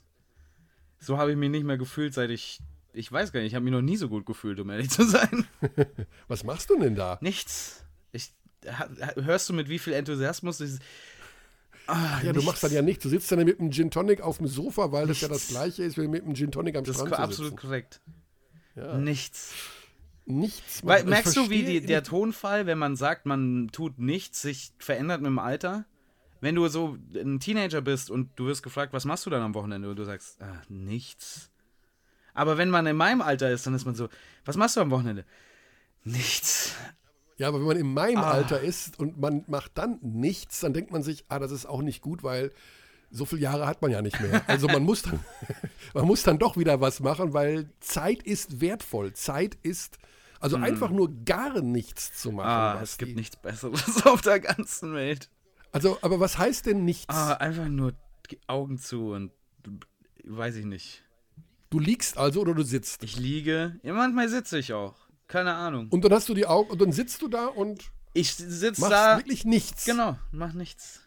Speaker 2: So habe ich mich nicht mehr gefühlt, seit ich. Ich weiß gar nicht, ich habe mich noch nie so gut gefühlt, um ehrlich zu sein.
Speaker 1: Was machst du denn da?
Speaker 2: Nichts. Ich, hörst du mit wie viel Enthusiasmus dieses. Ah,
Speaker 1: Ja, du
Speaker 2: nichts.
Speaker 1: machst dann ja nicht. Du sitzt dann mit einem Gin Tonic auf dem Sofa, weil das ja das
Speaker 2: Nichts.
Speaker 1: gleiche ist, wie mit einem Gin Tonic am
Speaker 2: Das ist
Speaker 1: Strand zu
Speaker 2: absolut
Speaker 1: sitzen.
Speaker 2: korrekt.
Speaker 1: Ja.
Speaker 2: Nichts.
Speaker 1: Nichts.
Speaker 2: Weil.
Speaker 1: Ich
Speaker 2: merkst du, wie die, der Tonfall, wenn man sagt, man tut nichts, sich verändert mit dem Alter? Wenn du so ein Teenager bist und du wirst gefragt, was machst du dann am Wochenende? Und du sagst, ah, nichts. Aber wenn man in meinem Alter ist, dann ist man so, was machst du am Wochenende? Nichts.
Speaker 1: Ja, aber wenn man in meinem
Speaker 2: Ah.
Speaker 1: Alter ist und man macht dann nichts, dann denkt man sich, ah, das ist auch nicht gut, weil so viele Jahre hat man ja nicht mehr. Also man muss dann, man muss dann doch wieder was machen, weil Zeit ist wertvoll. Zeit ist, also einfach nur gar nichts zu machen.
Speaker 2: Hm. Ah, es gibt nichts Besseres auf der ganzen Welt.
Speaker 1: Also, aber was heißt denn nichts?
Speaker 2: Ah, einfach nur die Augen zu und weiß ich nicht.
Speaker 1: Du liegst also oder du sitzt?
Speaker 2: Ich liege, ja, manchmal sitze ich auch. Keine Ahnung.
Speaker 1: Und dann hast du die Augen und dann sitzt du da und
Speaker 2: Ich sitze da.
Speaker 1: wirklich nichts.
Speaker 2: Genau, mach nichts.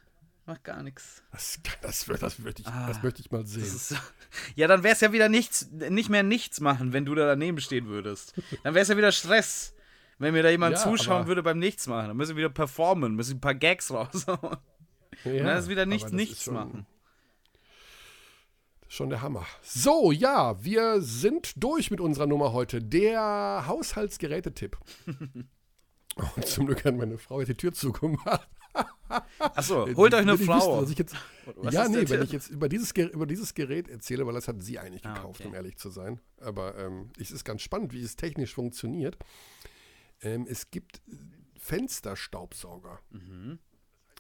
Speaker 2: Mach gar nichts.
Speaker 1: Das, das, das, das, möchte ich,
Speaker 2: Ah,
Speaker 1: das möchte ich mal sehen.
Speaker 2: Ist. Ja, dann wäre es ja wieder nichts, nicht mehr nichts machen, wenn du da daneben stehen würdest. Dann wäre es ja wieder Stress, wenn mir da jemand
Speaker 1: Ja,
Speaker 2: zuschauen würde beim Nichts machen. Dann müssen wir wieder performen, müssen ein paar Gags raushauen.
Speaker 1: Ja,
Speaker 2: Und dann ist wieder nichts,
Speaker 1: das ist
Speaker 2: nichts
Speaker 1: schon-
Speaker 2: machen.
Speaker 1: Schon der Hammer. So, ja, wir sind durch mit unserer Nummer heute. Der Haushaltsgerätetipp. Und zum Glück hat meine Frau die Tür zugemacht.
Speaker 2: Achso, holt euch eine
Speaker 1: wissen,
Speaker 2: Frau.
Speaker 1: ich jetzt, ja,
Speaker 2: ist
Speaker 1: nee, wenn
Speaker 2: Tipp?
Speaker 1: ich jetzt über dieses, über dieses Gerät erzähle, weil das hat sie eigentlich
Speaker 2: Ah,
Speaker 1: gekauft,
Speaker 2: okay.
Speaker 1: um ehrlich zu sein. Aber ähm, es ist ganz spannend, wie es technisch funktioniert. Ähm, es gibt äh, Fensterstaubsauger.
Speaker 2: Mhm.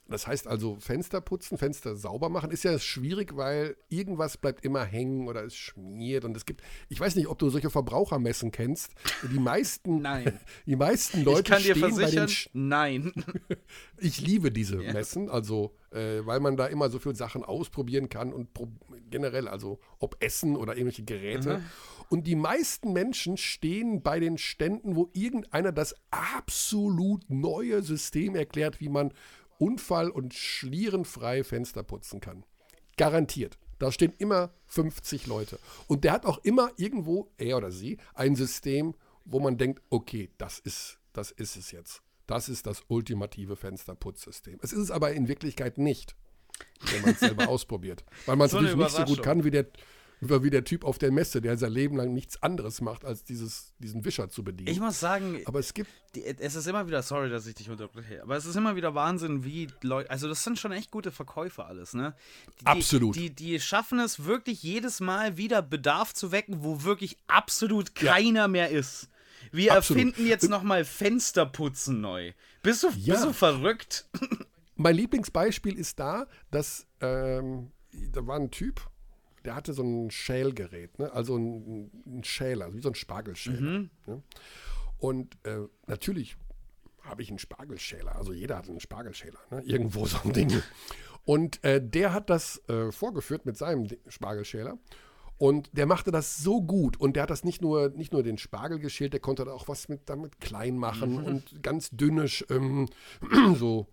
Speaker 1: Das heißt also, Fenster putzen, Fenster sauber machen, ist ja schwierig, weil irgendwas bleibt immer hängen oder es schmiert. Und es gibt, ich weiß nicht, ob du solche Verbrauchermessen kennst. Die meisten,
Speaker 2: Nein.
Speaker 1: die meisten Leute
Speaker 2: ich kann dir
Speaker 1: stehen bei den
Speaker 2: versichern,
Speaker 1: Sch-
Speaker 2: nein.
Speaker 1: ich liebe diese
Speaker 2: Ja.
Speaker 1: Messen, also äh, weil man da immer so viele Sachen ausprobieren kann und pro generell, also ob Essen oder irgendwelche Geräte.
Speaker 2: Mhm.
Speaker 1: Und die meisten Menschen stehen bei den Ständen, wo irgendeiner das absolut neue System erklärt, wie man unfall- und schlierenfrei Fenster putzen kann. Garantiert. Da stehen immer 50 Leute. Und der hat auch immer irgendwo, er oder sie, ein System, wo man denkt, okay, das ist, das ist es jetzt. Das ist das ultimative Fensterputzsystem. Es ist es aber in Wirklichkeit nicht, wenn man es selber ausprobiert. Weil man es
Speaker 2: So
Speaker 1: natürlich nicht so gut kann wie der, wie der Typ auf der Messe, der sein Leben lang nichts anderes macht, als dieses, diesen Wischer zu bedienen.
Speaker 2: Ich muss sagen,
Speaker 1: aber es gibt
Speaker 2: die, es ist immer wieder, sorry, dass ich dich unterbreche, aber es ist immer wieder Wahnsinn, wie Leute, also das sind schon echt gute Verkäufer alles, ne? Die,
Speaker 1: Absolut.
Speaker 2: Die, die schaffen es wirklich jedes Mal wieder Bedarf zu wecken, wo wirklich absolut keiner mehr ist. Wir
Speaker 1: Absolut.
Speaker 2: erfinden jetzt nochmal Fensterputzen neu. Bist du,
Speaker 1: Ja.
Speaker 2: bist du verrückt?
Speaker 1: Mein Lieblingsbeispiel ist da, dass ähm, da war ein Typ, der hatte so ein Schälgerät, ne? also ein, ein Schäler, wie so ein Spargelschäler.
Speaker 2: Mhm.
Speaker 1: Ne? Und äh, natürlich habe ich einen Spargelschäler, also jeder hat einen Spargelschäler, ne? irgendwo so ein Ding. Und äh, der hat das äh, vorgeführt mit seinem Spargelschäler. Und der machte das so gut. Und der hat das nicht nur, nicht nur den Spargel geschält, der konnte da auch was mit, damit klein machen
Speaker 2: Mhm.
Speaker 1: und ganz dünne, Sch- ähm, so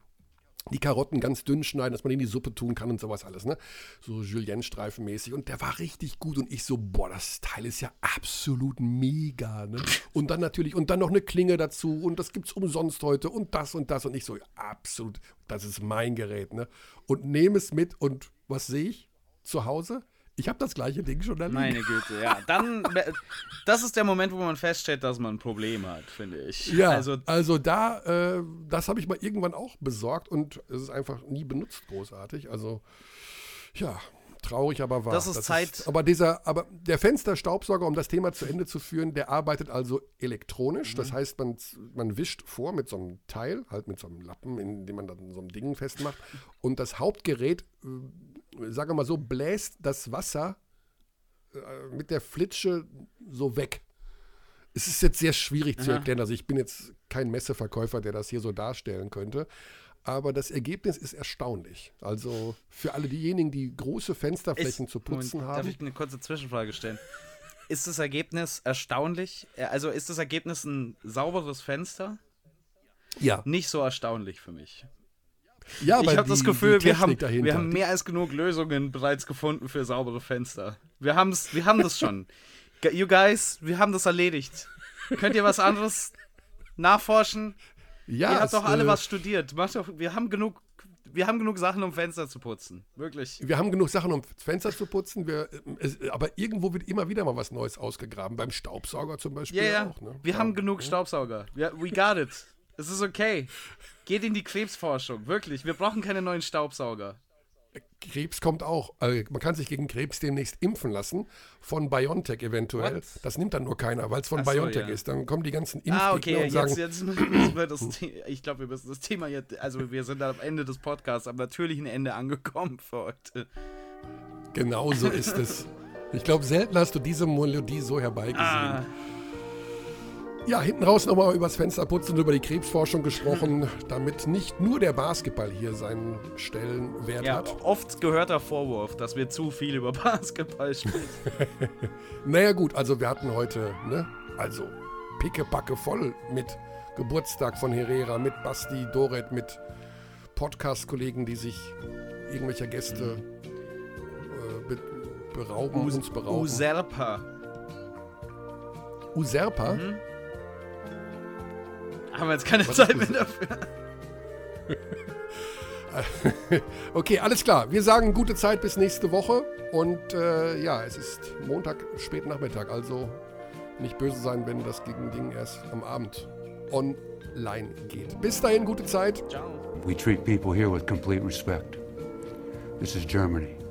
Speaker 1: die Karotten ganz dünn schneiden, dass man in die Suppe tun kann und sowas alles, ne? So Julienne-Streifenmäßig. Und der war richtig gut. Und ich so, boah, das Teil ist ja absolut mega, ne? Und dann natürlich, und dann noch eine Klinge dazu. Und das gibt's umsonst heute. Und das und das. Und ich so, absolut, das ist mein Gerät, ne? Und nehme es mit. Und was sehe ich zu Hause? Ich habe das gleiche Ding schon erlebt.
Speaker 2: Meine Güte, ja. Dann, das ist der Moment, wo man feststellt, dass man ein Problem hat, finde ich.
Speaker 1: Ja, also, also da, äh, das habe ich mal irgendwann auch besorgt und es ist einfach nie benutzt großartig. Also, ja, traurig, aber wahr.
Speaker 2: Das ist das Zeit. Ist,
Speaker 1: aber dieser, aber der Fensterstaubsauger, um das Thema zu Ende zu führen, der arbeitet also elektronisch. Mhm. Das heißt, man, man wischt vor mit so einem Teil, halt mit so einem Lappen, in dem man dann so ein Ding festmacht. Und das Hauptgerät sagen wir mal so, bläst das Wasser äh, mit der Flitsche so weg. Es ist jetzt sehr schwierig Aha. zu erklären. Also ich bin jetzt kein Messeverkäufer, der das hier so darstellen könnte. Aber das Ergebnis ist erstaunlich. Also für alle diejenigen, die große Fensterflächen ist, zu putzen Moment, haben.
Speaker 2: Darf ich eine kurze Zwischenfrage stellen? Ist das Ergebnis erstaunlich? Also ist das Ergebnis ein sauberes Fenster?
Speaker 1: Ja.
Speaker 2: Nicht so erstaunlich für mich.
Speaker 1: Ja,
Speaker 2: ich habe das Gefühl, wir haben, wir haben mehr als genug Lösungen bereits gefunden für saubere Fenster. Wir, haben's, wir haben das schon. You guys, wir haben das erledigt. Könnt ihr was anderes nachforschen? Ja, ihr habt doch alle äh, was studiert. Macht doch, wir haben genug wir haben genug Sachen, um Fenster zu putzen. Wirklich.
Speaker 1: Wir haben genug Sachen, um Fenster zu putzen. Wir, es, aber irgendwo wird immer wieder mal was Neues ausgegraben. Beim Staubsauger zum Beispiel
Speaker 2: yeah, ja. auch. Ne? Wir ja. haben genug Staubsauger. We got it. Es ist okay. Geht in die Krebsforschung, wirklich. Wir brauchen keine neuen Staubsauger.
Speaker 1: Krebs kommt auch. Also man kann sich gegen Krebs demnächst impfen lassen. Von BioNTech eventuell. What? Das nimmt dann nur keiner, weil es von so, BioNTech ja. ist. Dann kommen die ganzen Impfgegner ah, okay. und sagen... Jetzt, jetzt müssen
Speaker 2: wir das ich glaube, wir müssen das Thema jetzt... Also wir sind am Ende des Podcasts am natürlichen Ende angekommen für heute.
Speaker 1: Genau so ist es. Ich glaube, selten hast du diese Melodie so herbeigesehen. Ah. Ja, hinten raus nochmal übers Fensterputzen und über die Krebsforschung gesprochen, damit nicht nur der Basketball hier seinen Stellenwert ja, hat.
Speaker 2: Oft gehörter Vorwurf, dass wir zu viel über Basketball sprechen.
Speaker 1: naja, gut, also wir hatten heute, ne, also pickepacke voll mit Geburtstag von Herrera, mit Basti, Doret, mit Podcast-Kollegen, die sich irgendwelcher Gäste äh, be berauben, Us uns berauben.
Speaker 2: Userpa.
Speaker 1: Userpa? Mhm.
Speaker 2: Haben wir jetzt keine Was Zeit mehr dafür.
Speaker 1: okay, alles klar. Wir sagen gute Zeit bis nächste Woche. Und äh, ja, es ist Montag, spät Nachmittag. Also nicht böse sein, wenn das gegen Ding erst am Abend online geht. Bis dahin, gute Zeit.
Speaker 11: Ciao. We treat people here with complete respect. This is Germany.